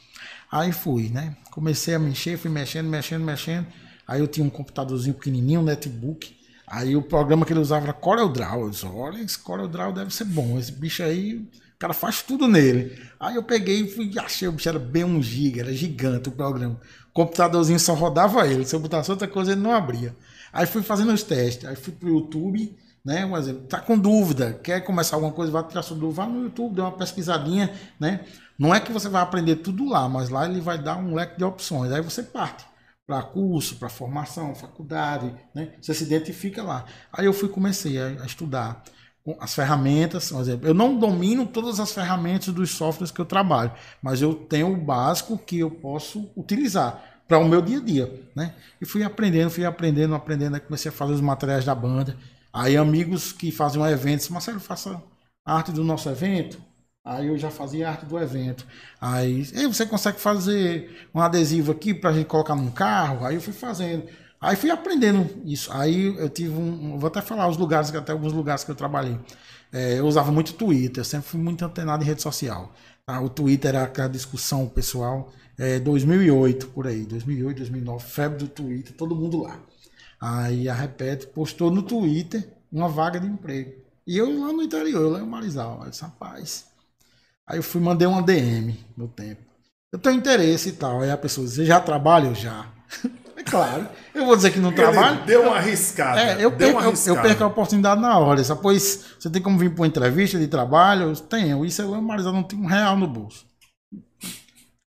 Aí fui, né? Comecei a mexer, fui mexendo, mexendo, mexendo. Aí eu tinha um computadorzinho pequenininho, um netbook. Aí o programa que ele usava era CorelDRAW. Eu disse, olha, esse CorelDRAW deve ser bom. Esse bicho aí, o cara faz tudo nele. Aí eu peguei e fui, achei, o bicho era bem 1 GB, era gigante o programa. O computadorzinho só rodava ele. Se eu botasse outra coisa, ele não abria. Aí fui fazendo os testes. Aí fui pro YouTube, né? Um exemplo, tá com dúvida, quer começar alguma coisa, vai tirar sua dúvida, vá no YouTube, dê uma pesquisadinha, né? Não é que você vai aprender tudo lá, mas lá ele vai dar um leque de opções. Aí você parte para curso, para formação, faculdade, né? Você se identifica lá. Aí eu fui comecei a, a estudar as ferramentas, por exemplo, eu não domino todas as ferramentas dos softwares que eu trabalho, mas eu tenho o básico que eu posso utilizar para o meu dia a dia, né? E fui aprendendo, fui aprendendo, aprendendo, aí comecei a fazer os materiais da banda. Aí amigos que faziam eventos, Marcelo, faça arte do nosso evento. Aí eu já fazia arte do evento. Aí, você consegue fazer um adesivo aqui para a gente colocar num carro? Aí eu fui fazendo. Aí fui aprendendo isso. Aí eu tive um. Vou até falar os lugares, até alguns lugares que eu trabalhei. É, eu usava muito Twitter, sempre fui muito antenado em rede social. Tá? O Twitter era aquela discussão pessoal. É, 2008, por aí, 2008, 2009, febre do Twitter, todo mundo lá. Aí a Repete postou no Twitter uma vaga de emprego. E eu lá no interior, lá em Marizal. Eu disse, rapaz. Aí eu fui, mandei uma DM no tempo. Eu tenho interesse e tal. Aí a pessoa disse, você já trabalha? Eu já. É claro. Eu vou dizer que não trabalho. Deu uma arriscada. É, eu, perco, arriscada. eu perco a oportunidade na hora. Só, pois você tem como vir para uma entrevista de trabalho? Eu tenho. Isso eu não tenho um real no bolso.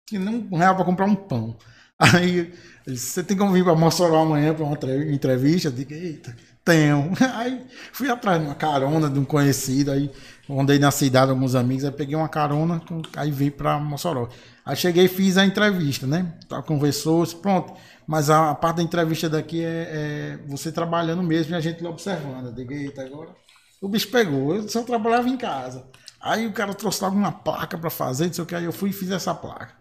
Que nem um real para comprar um pão. Aí você tem como vir para Mossoró amanhã para uma entrevista? Eu digo, eita, tenho. Aí fui atrás de uma carona de um conhecido. Aí andei na cidade alguns amigos. Aí peguei uma carona, aí vim para Mossoró. Aí cheguei e fiz a entrevista, né? Conversou, pronto. Mas a, a, parte da entrevista daqui é, é, você trabalhando mesmo e a gente lá observando. Eu digo, eita, agora o bicho pegou. Eu só trabalhava em casa. Aí o cara trouxe logo uma placa para fazer, não sei o que. Aí eu fui e fiz essa placa.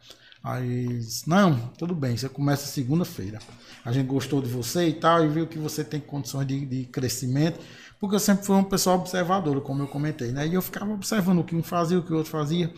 Aí, não, tudo bem, você começa segunda-feira. A gente gostou de você e tal, e viu que você tem condições de, de crescimento, porque eu sempre fui uma pessoa observadora, como eu comentei, né? E eu ficava observando o que um fazia, o que o outro fazia.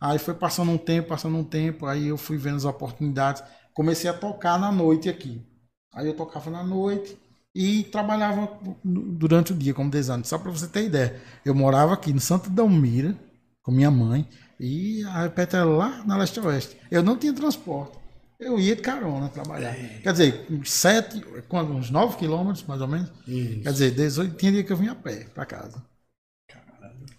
Aí foi passando um tempo, passando um tempo, aí eu fui vendo as oportunidades comecei a tocar na noite aqui. Aí eu tocava na noite e trabalhava durante o dia como designer. Só para você ter ideia, eu morava aqui no Santo Dalmira com minha mãe e a repete era lá na Leste Oeste. Eu não tinha transporte. Eu ia de carona trabalhar. É. Quer dizer, sete, quando, uns 9 quilômetros mais ou menos. Isso. Quer dizer, 18, tinha dia que eu vinha a pé para casa.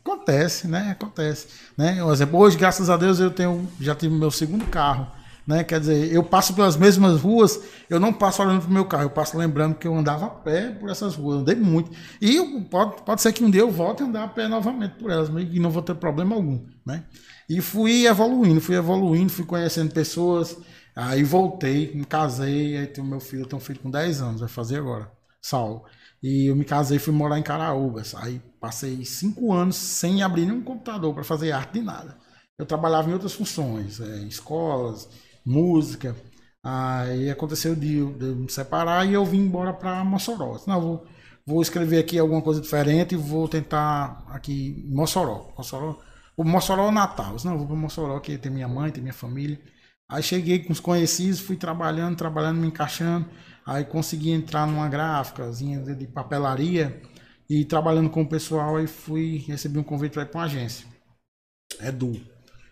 Acontece, né? Acontece. Né? Por exemplo, hoje, graças a Deus, eu tenho, já tive meu segundo carro. Né? Quer dizer, eu passo pelas mesmas ruas, eu não passo olhando para o meu carro, eu passo lembrando que eu andava a pé por essas ruas, andei muito. E eu, pode, pode ser que um dia eu volte a andar a pé novamente por elas, e não vou ter problema algum. Né? E fui evoluindo, fui evoluindo, fui conhecendo pessoas, aí voltei, me casei, aí tenho meu filho, eu tenho um filho com 10 anos, vai fazer agora, Saulo. E eu me casei, fui morar em Caraúbas. Aí passei cinco anos sem abrir nenhum computador para fazer arte de nada. Eu trabalhava em outras funções, é, escolas, música. Aí aconteceu de, de me separar e eu vim embora para Mossoró. Não, vou, vou escrever aqui alguma coisa diferente e vou tentar aqui Mossoró. Mossoró o Mossoró é Natal. Não, vou para Mossoró, que tem minha mãe, tem minha família. Aí cheguei com os conhecidos, fui trabalhando, trabalhando, me encaixando. Aí consegui entrar numa gráficazinha de papelaria e trabalhando com o pessoal. Aí fui recebi um convite para ir para uma agência. Edu.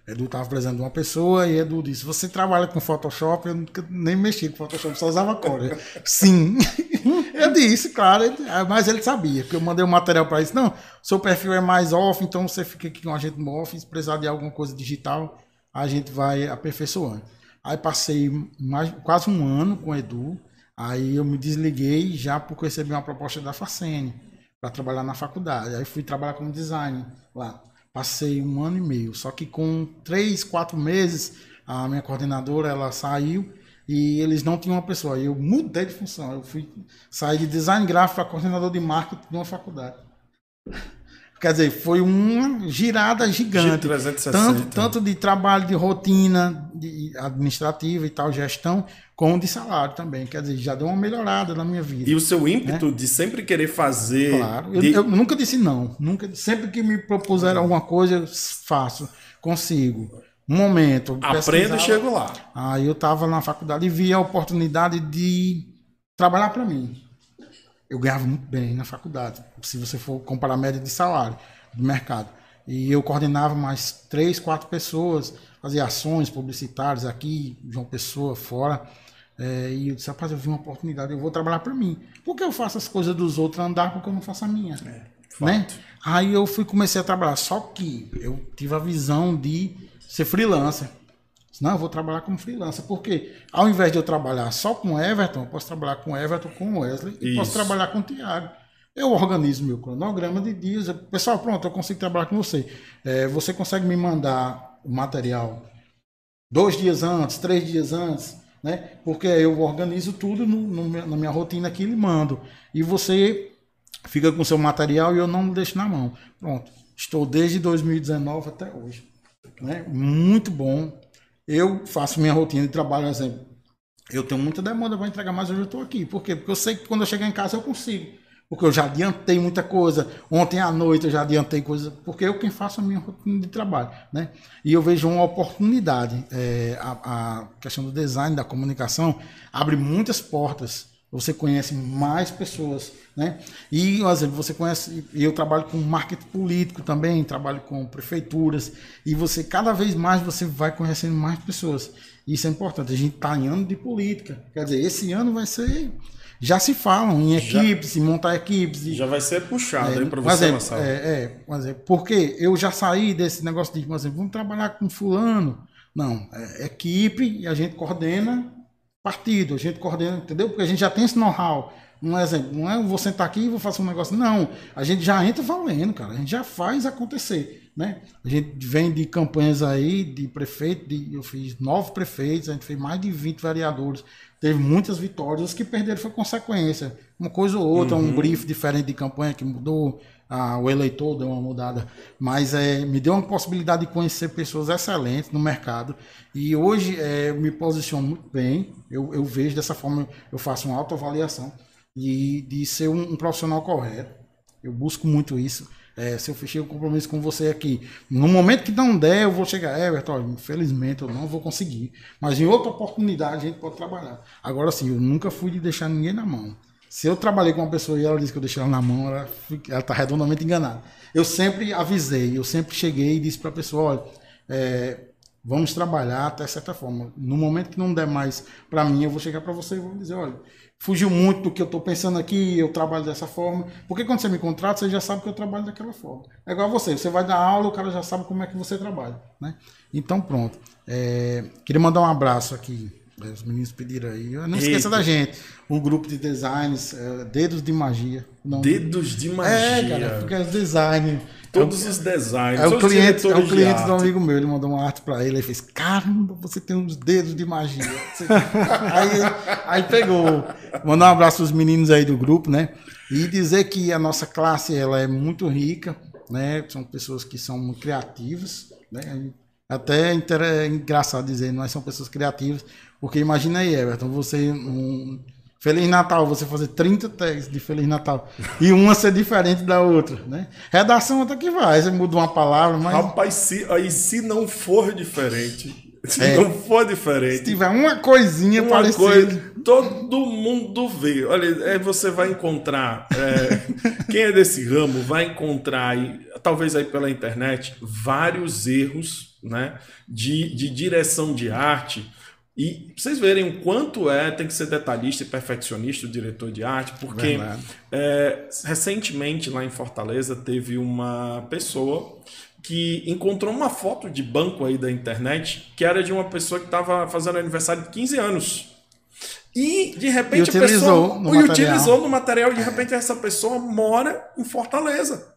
Edu estava precisando de uma pessoa e Edu disse: Você trabalha com Photoshop? Eu nunca nem mexi com Photoshop, só usava cor. Sim. eu disse, claro, mas ele sabia, porque eu mandei o um material para isso. Não, seu perfil é mais off, então você fica aqui com a gente no off. Se precisar de alguma coisa digital, a gente vai aperfeiçoando. Aí passei mais, quase um ano com o Edu. Aí eu me desliguei já porque recebi uma proposta da Facene para trabalhar na faculdade. Aí fui trabalhar como design lá. Passei um ano e meio. Só que com três, quatro meses, a minha coordenadora ela saiu e eles não tinham uma pessoa. Eu mudei de função. Eu fui sair de design gráfico para coordenador de marketing de uma faculdade. Quer dizer, foi uma girada gigante. Tanto, tanto de trabalho de rotina de administrativa e tal, gestão, como de salário também. Quer dizer, já deu uma melhorada na minha vida. E o seu ímpeto né? de sempre querer fazer. Claro. De... Eu, eu, nunca disse não. Nunca, sempre que me propuseram alguma coisa, eu faço, consigo. Um momento. Aprendo e chego lá. Aí eu estava na faculdade e vi a oportunidade de trabalhar para mim eu ganhava muito bem na faculdade, se você for comparar a média de salário do mercado. E eu coordenava mais três, quatro pessoas, fazia ações publicitárias aqui, João Pessoa, fora. É, e eu disse, rapaz, eu vi uma oportunidade, eu vou trabalhar para mim. Por que eu faço as coisas dos outros andar porque eu não faço a minha? É, né? Aí eu fui comecei a trabalhar. Só que eu tive a visão de ser freelancer. Não, eu vou trabalhar como freelancer. Porque ao invés de eu trabalhar só com Everton, eu posso trabalhar com Everton, com Wesley e Isso. posso trabalhar com o Thiago. Eu organizo meu cronograma de dias. Eu- Pessoal, pronto, eu consigo trabalhar com você. É, você consegue me mandar o material dois dias antes, três dias antes, né? Porque eu organizo tudo no- no na minha rotina aqui e lhe mando. E você fica com seu material e eu não deixo na mão. Pronto. Estou desde 2019 até hoje. Né? Muito bom. Eu faço minha rotina de trabalho, exemplo. Eu tenho muita demanda para entregar, mas hoje eu estou aqui. Por quê? Porque eu sei que quando eu chegar em casa eu consigo. Porque eu já adiantei muita coisa. Ontem à noite eu já adiantei coisa. Porque eu quem faço a minha rotina de trabalho. Né? E eu vejo uma oportunidade. É, a, a questão do design, da comunicação, abre muitas portas. Você conhece mais pessoas, né? E, por exemplo, você conhece. Eu trabalho com marketing político também, trabalho com prefeituras. E você, cada vez mais, você vai conhecendo mais pessoas. Isso é importante. A gente está em ano de política. Quer dizer, esse ano vai ser. Já se falam em Já- equipes, em montar equipes. Já vai ser puxado aí para você, Marcelo. é, é, exemplo, porque eu já saí desse negócio de, por exemplo, vamos trabalhar com fulano. Não, é equipe e a gente coordena partido, a gente coordena, entendeu? Porque a gente já tem esse know-how. Um exemplo, não é eu vou sentar aqui e vou fazer um negócio. Não, a gente já entra valendo, cara. A gente já faz acontecer, né? A gente vem de campanhas aí de prefeito, de, eu fiz nove prefeitos, a gente fez mais de 20 vereadores. Teve muitas vitórias, os que perderam foi consequência. Uma coisa ou outra, um brief diferente de campanha que mudou, ah, o eleitor deu uma mudada. Mas é, me deu uma possibilidade de conhecer pessoas excelentes no mercado. E hoje é, me posiciono muito bem. Eu, eu vejo dessa forma, eu faço uma autoavaliação e de ser um, um profissional correto. Eu busco muito isso. É, se eu fechei o compromisso com você aqui, no momento que não der, eu vou chegar. É, olha, infelizmente eu não vou conseguir. Mas em outra oportunidade a gente pode trabalhar. Agora sim, eu nunca fui de deixar ninguém na mão. Se eu trabalhei com uma pessoa e ela disse que eu deixei ela na mão, ela está redondamente enganada. Eu sempre avisei, eu sempre cheguei e disse para a pessoa: olha, é, vamos trabalhar até certa forma. No momento que não der mais para mim, eu vou chegar para você e vou dizer: olha, fugiu muito do que eu estou pensando aqui, eu trabalho dessa forma. Porque quando você me contrata, você já sabe que eu trabalho daquela forma. É igual você, você vai dar aula, o cara já sabe como é que você trabalha. Né? Então, pronto. É, queria mandar um abraço aqui. É, Os meninos pediram aí. Não esqueça Eita. da gente. Um grupo de designs, é, Dedos de Magia. Não, Dedos de magia. é, cara, fica os design. Todos os designs. É o cliente, é o cliente do amigo meu, ele mandou uma arte pra ele, ele fez, caramba, você tem uns dedos de magia. Aí, aí pegou. Mandar um abraço pros meninos aí do grupo, né? E dizer que a nossa classe, ela é muito rica, né? São pessoas que são muito criativas, né? Até é é engraçado dizer, nós somos pessoas criativas, porque imagina aí, Everton, você um Feliz Natal, você fazer 30 tags de Feliz Natal e uma ser diferente da outra, né? Redação até que vai, você muda uma palavra, mas Rapaz, se, aí se não for diferente, se É. não for se diferente, tiver uma coisinha uma parecida, coisa, todo mundo vê. Olha, é, você vai encontrar, é, quem é desse ramo vai encontrar, aí, talvez aí pela internet, vários erros né, de, de direção de arte. E pra vocês verem o quanto é, tem que ser detalhista e perfeccionista o diretor de arte, porque é, recentemente lá em Fortaleza teve uma pessoa que encontrou uma foto de banco aí da internet que era de uma pessoa que estava fazendo aniversário de 15 anos. E de repente E a pessoa no e material. utilizou no material e de repente essa pessoa mora em Fortaleza.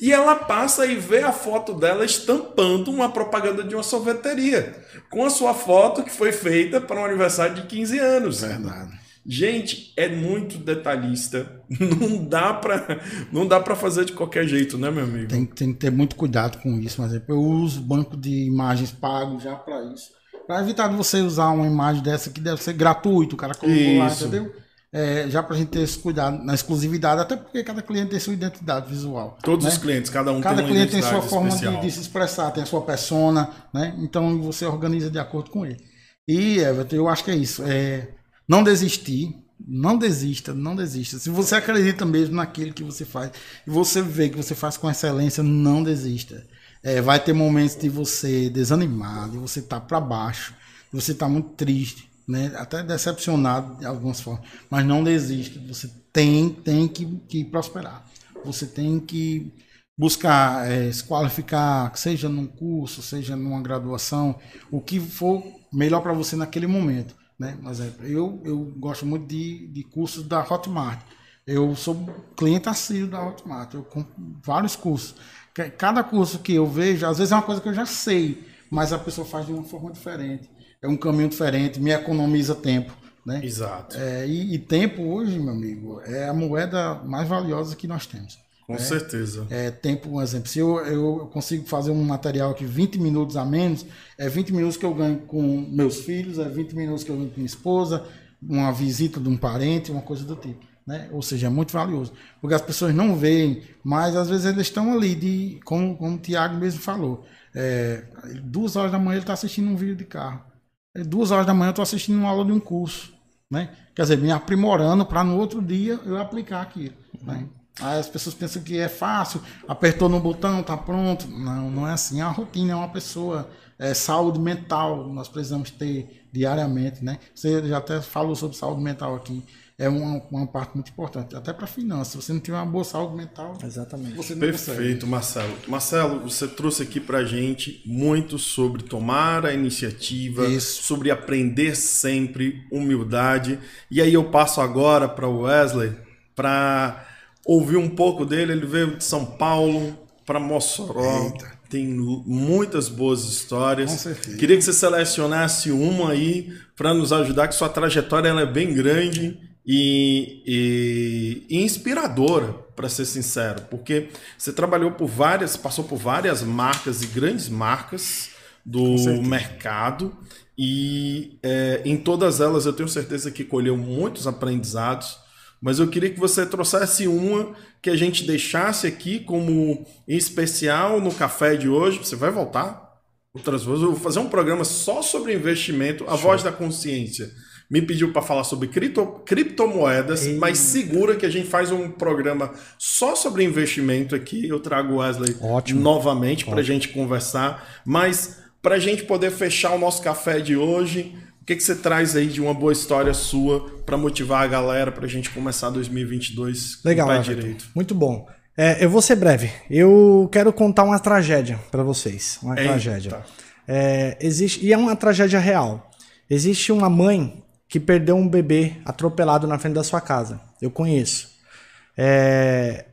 E ela passa e vê a foto dela estampando uma propaganda de uma sorveteria com a sua foto que foi feita para um aniversário de 15 anos. Verdade. Gente, é muito detalhista. Não dá para não dá para fazer de qualquer jeito, né, meu amigo? Tem, tem que ter muito cuidado com isso, mas eu uso banco de imagens pago já para isso. Para evitar de você usar uma imagem dessa que deve ser gratuito, o cara colocou lá, Isso. entendeu? É, já para a gente ter esse cuidado na exclusividade, até porque cada cliente tem sua identidade visual. Todos né? os clientes, cada um Cada tem cliente tem sua forma de, de se expressar, tem a sua persona, né? Então você organiza de acordo com ele. E, Everton, eu acho que é isso. É, não desistir, não desista, não desista. Se você acredita mesmo naquilo que você faz e você vê que você faz com excelência, não desista. É, vai ter momentos de você desanimar, de você estar para baixo, de você estar muito triste, né? até decepcionado de algumas formas. Mas não desista. Você tem, tem que, que prosperar. Você tem que buscar é, se qualificar, seja num curso, seja numa graduação, o que for melhor para você naquele momento. Né? Por exemplo, eu, eu gosto muito de, de cursos da Hotmart. Eu sou cliente assíduo da Hotmart. Eu compro vários cursos. Cada curso que eu vejo, às vezes é uma coisa que eu já sei, mas a pessoa faz de uma forma diferente. É um caminho diferente, me economiza tempo. Né? Exato. É, e, e, tempo hoje, meu amigo, é a moeda mais valiosa que nós temos. Com né? certeza. É, tempo, um exemplo, se eu, eu consigo fazer um material aqui 20 minutos a menos, é 20 minutos que eu ganho com meus filhos, é 20 minutos que eu ganho com minha esposa, uma visita de um parente, uma coisa do tipo. Né? Ou seja, é muito valioso. Porque as pessoas não veem, mas às vezes eles estão ali, de, como, como o Tiago mesmo falou. É, duas horas da manhã ele está assistindo um vídeo de carro. É, duas horas da manhã eu estou assistindo uma aula de um curso. Né? Quer dizer, me aprimorando para no outro dia eu aplicar aquilo. Né? Aí as pessoas pensam que é fácil, apertou no botão, tá pronto. Não, não é assim. É uma rotina, é uma pessoa. É saúde mental, nós precisamos ter diariamente, né? Você já até falou sobre saúde mental aqui é uma, uma parte muito importante, até para finanças. Se você não tiver uma boa saúde mental, exatamente. Você não Perfeito, consegue. Marcelo. Marcelo, você trouxe aqui para gente muito sobre tomar a iniciativa, Isso. sobre aprender sempre, humildade. E aí eu passo agora para o Wesley para ouvir um pouco dele. Ele veio de São Paulo para Mossoró. Eita tem muitas boas histórias. Com certeza. Queria que você selecionasse uma aí para nos ajudar, que sua trajetória ela é bem grande e, e, e inspiradora, para ser sincero, porque você trabalhou por várias, passou por várias marcas e grandes marcas do mercado e é, em todas elas eu tenho certeza que colheu muitos aprendizados. Mas eu queria que você trouxesse uma que a gente deixasse aqui como especial no café de hoje. Você vai voltar outras vezes. Eu vou fazer um programa só sobre investimento, a Show. voz da consciência me pediu para falar sobre cripto, criptomoedas, Ei. mas segura que a gente faz um programa só sobre investimento aqui. Eu trago o Wesley Ótimo. novamente para a gente conversar. Mas para a gente poder fechar o nosso café de hoje, o que, que você traz aí de uma boa história sua para motivar a galera para a gente começar 2022 Legal, com o pé direito? Muito bom. É, eu vou ser breve. Eu quero contar uma tragédia para vocês. Uma Eita. tragédia. É, existe, e é uma tragédia real. Existe uma mãe que perdeu um bebê atropelado na frente da sua casa. Eu conheço. É,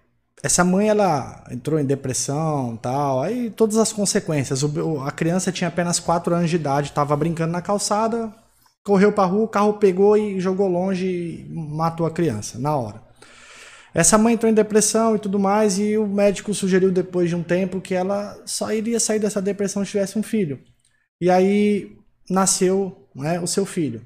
essa mãe ela entrou em depressão tal, aí todas as consequências. O, a criança tinha apenas 4 anos de idade, estava brincando na calçada, correu para rua, o carro pegou e jogou longe e matou a criança na hora. Essa mãe entrou em depressão e tudo mais, e o médico sugeriu depois de um tempo que ela só iria sair dessa depressão se tivesse um filho. E aí nasceu né, o seu filho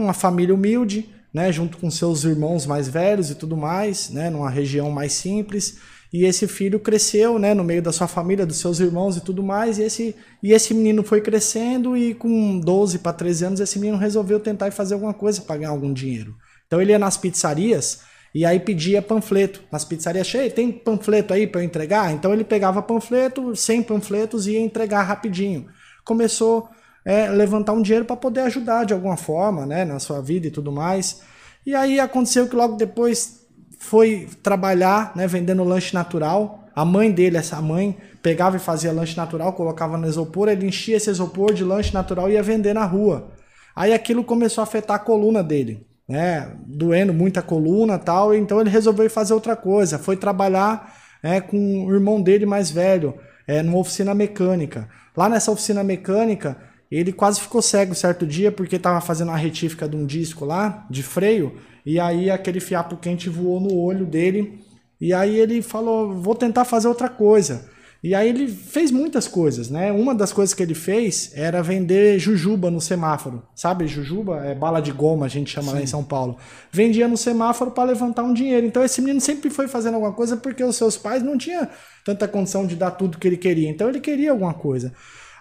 uma família humilde, né, junto com seus irmãos mais velhos e tudo mais, né, numa região mais simples. E esse filho cresceu, né, no meio da sua família, dos seus irmãos e tudo mais. E esse, e esse menino foi crescendo e com 12 para 13 anos esse menino resolveu tentar fazer alguma coisa para ganhar algum dinheiro. Então ele ia nas pizzarias e aí pedia panfleto. Nas pizzarias cheias, tem panfleto aí para eu entregar? Então ele pegava panfleto, 100 panfletos e ia entregar rapidinho. Começou é, levantar um dinheiro para poder ajudar de alguma forma, né, na sua vida e tudo mais. E aí aconteceu que logo depois foi trabalhar, né, vendendo lanche natural. A mãe dele, essa mãe, pegava e fazia lanche natural, colocava no isopor, ele enchia esse isopor de lanche natural e ia vender na rua. Aí aquilo começou a afetar a coluna dele, né, doendo muito a coluna tal, então ele resolveu fazer outra coisa, foi trabalhar é, com o irmão dele mais velho, é, numa oficina mecânica. Lá nessa oficina mecânica, ele quase ficou cego certo dia porque estava fazendo uma retífica de um disco lá, de freio, e aí aquele fiapo quente voou no olho dele. E aí ele falou: vou tentar fazer outra coisa. E aí ele fez muitas coisas, né? Uma das coisas que ele fez era vender jujuba no semáforo. Sabe, jujuba é bala de goma, a gente chama Sim. lá em São Paulo. Vendia no semáforo para levantar um dinheiro. Então esse menino sempre foi fazendo alguma coisa porque os seus pais não tinham tanta condição de dar tudo que ele queria. Então ele queria alguma coisa.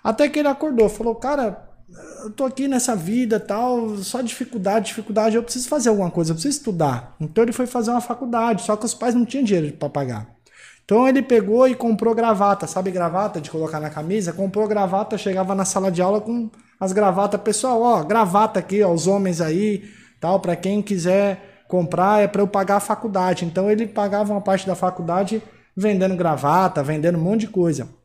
Até que ele acordou, falou, cara, eu tô aqui nessa vida tal, só dificuldade, dificuldade, eu preciso fazer alguma coisa, eu preciso estudar. Então ele foi fazer uma faculdade, só que os pais não tinham dinheiro para pagar. Então ele pegou e comprou gravata, sabe gravata de colocar na camisa? Comprou gravata, chegava na sala de aula com as gravatas, pessoal, ó, gravata aqui, ó, os homens aí, tal, para quem quiser comprar é para eu pagar a faculdade. Então ele pagava uma parte da faculdade vendendo gravata, vendendo um monte de coisa.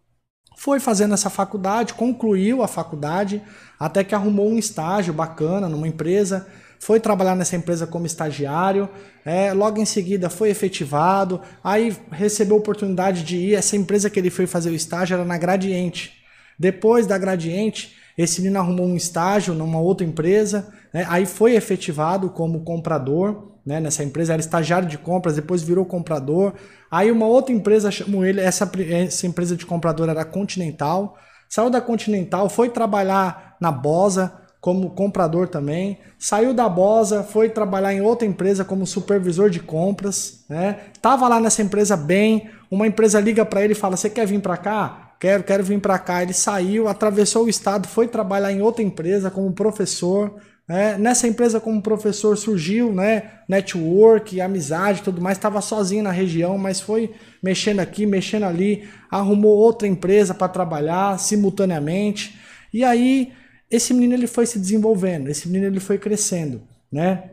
Foi fazendo essa faculdade, concluiu a faculdade, até que arrumou um estágio bacana numa empresa, foi trabalhar nessa empresa como estagiário, é, logo em seguida foi efetivado, aí recebeu a oportunidade de ir. Essa empresa que ele foi fazer o estágio era na Gradiente. Depois da Gradiente, esse menino arrumou um estágio numa outra empresa, né, aí foi efetivado como comprador né, nessa empresa, era estagiário de compras, depois virou comprador. Aí uma outra empresa chamou ele, essa, essa empresa de comprador era Continental, saiu da Continental, foi trabalhar na Bosa como comprador também, saiu da Bosa, foi trabalhar em outra empresa como supervisor de compras, né? Tava lá nessa empresa bem, uma empresa liga para ele e fala: "Você quer vir para cá?" Quero, quero vir para cá. Ele saiu, atravessou o estado, foi trabalhar em outra empresa como professor, é, nessa empresa, como professor, surgiu né, network, amizade tudo mais. Estava sozinho na região, mas foi mexendo aqui, mexendo ali. Arrumou outra empresa para trabalhar simultaneamente. E aí, esse menino ele foi se desenvolvendo, esse menino ele foi crescendo. Né?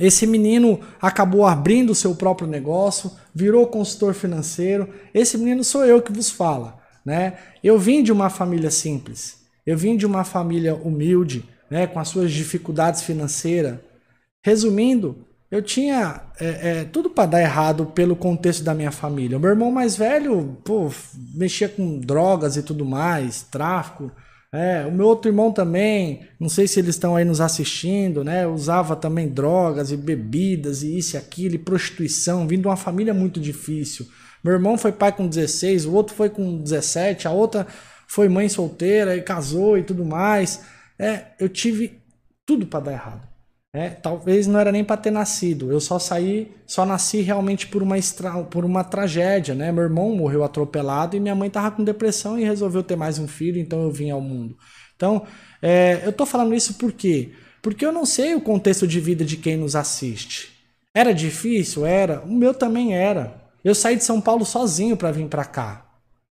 Esse menino acabou abrindo o seu próprio negócio, virou consultor financeiro. Esse menino sou eu que vos fala. Né? Eu vim de uma família simples, eu vim de uma família humilde né, com as suas dificuldades financeiras. Resumindo, eu tinha é, é, tudo para dar errado pelo contexto da minha família. Meu irmão mais velho, pô, mexia com drogas e tudo mais, tráfico. É, o meu outro irmão também, não sei se eles estão aí nos assistindo, né? Usava também drogas e bebidas e isso e aquilo, e prostituição, vindo de uma família muito difícil. Meu irmão foi pai com 16, o outro foi com 17, a outra foi mãe solteira e casou e tudo mais. É, eu tive tudo para dar errado. É, talvez não era nem para ter nascido. Eu só saí, só nasci realmente por uma, extra, por uma tragédia, né? Meu irmão morreu atropelado e minha mãe tava com depressão e resolveu ter mais um filho, então eu vim ao mundo. Então, é, eu tô falando isso por quê? Porque eu não sei o contexto de vida de quem nos assiste. Era difícil? Era. O meu também era. Eu saí de São Paulo sozinho para vir para cá.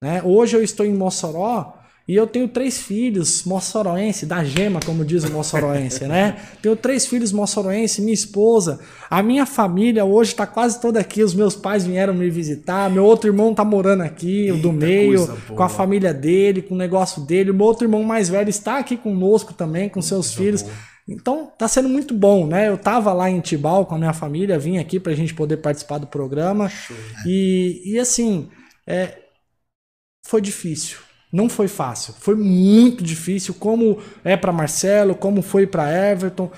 Né? Hoje eu estou em Mossoró e eu tenho três filhos moçoroense, da gema, como diz o moçoroense, né? Tenho três filhos moçoroense, minha esposa. A minha família hoje está quase toda aqui. Os meus pais vieram me visitar. Meu outro irmão está morando aqui, o do meio, com a família dele, com o negócio dele. O meu outro irmão mais velho está aqui conosco também, com seus filhos. Boa. Então tá sendo muito bom, né? Eu tava lá em Tibau com a minha família, vim aqui para a gente poder participar do programa. Show, né? e, e assim, é, foi difícil não foi fácil, foi muito difícil, como é para Marcelo, como foi para Everton.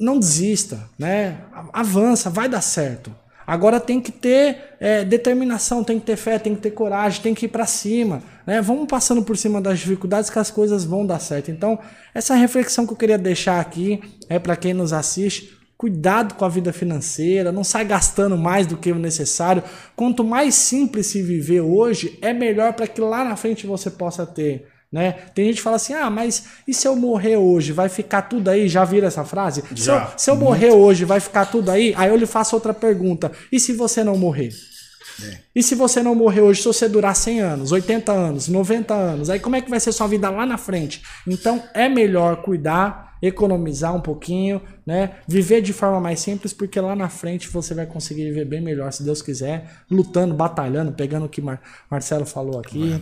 Não desista, né? Avança, vai dar certo. Agora tem que ter é, determinação, tem que ter fé, tem que ter coragem, tem que ir para cima. Né? Vamos passando por cima das dificuldades que as coisas vão dar certo. Então, essa reflexão que eu queria deixar aqui é para quem nos assiste. Cuidado com a vida financeira, não sai gastando mais do que o necessário. Quanto mais simples se viver hoje, é melhor para que lá na frente você possa ter. Né? Tem gente que fala assim: ah, mas e se eu morrer hoje? Vai ficar tudo aí? Já viram essa frase? Já. Se eu, se eu morrer hoje, vai ficar tudo aí? Aí eu lhe faço outra pergunta: e se você não morrer? É. E se você não morrer hoje, se você durar 100 anos, 80 anos, 90 anos, aí como é que vai ser sua vida lá na frente? Então é melhor cuidar economizar um pouquinho, né? Viver de forma mais simples, porque lá na frente você vai conseguir viver bem melhor, se Deus quiser, lutando, batalhando, pegando o que Mar Marcelo falou aqui.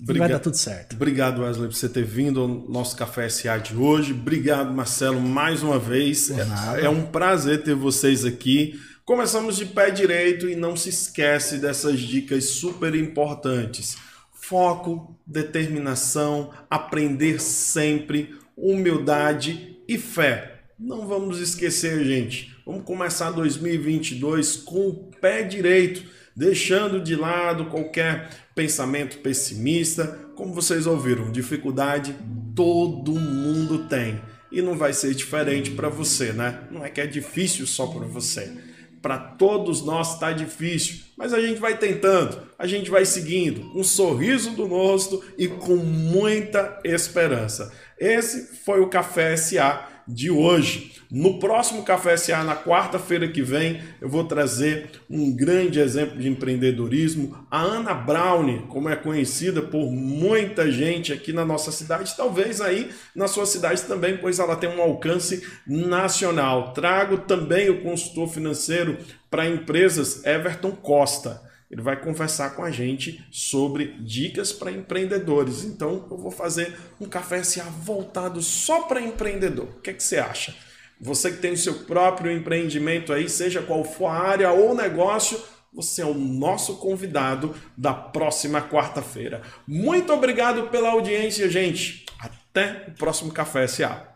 Obrigado. vai dar tudo certo. Obrigado, Wesley, por você ter vindo ao nosso Café SA de hoje. Obrigado, Marcelo, mais uma vez. É, é um prazer ter vocês aqui. Começamos de pé direito e não se esquece dessas dicas super importantes. Foco, determinação, aprender sempre humildade e fé. Não vamos esquecer, gente. Vamos começar 2022 com o pé direito, deixando de lado qualquer pensamento pessimista. Como vocês ouviram, dificuldade todo mundo tem. E não vai ser diferente para você, né? Não é que é difícil só para você. Para todos nós está difícil, mas a gente vai tentando, a gente vai seguindo, com um sorriso do rosto e com muita esperança. Esse foi o Café SA de hoje. No próximo Café SA, na quarta-feira que vem, eu vou trazer um grande exemplo de empreendedorismo. A Ana Brown, como é conhecida por muita gente aqui na nossa cidade, talvez aí na sua cidade também, pois ela tem um alcance nacional. Trago também o consultor financeiro para empresas Everton Costa ele vai conversar com a gente sobre dicas para empreendedores. Então, eu vou fazer um café SA voltado só para empreendedor. O que, é que você acha? Você que tem o seu próprio empreendimento aí, seja qual for a área ou negócio, você é o nosso convidado da próxima quarta-feira. Muito obrigado pela audiência, gente. Até o próximo Café SA.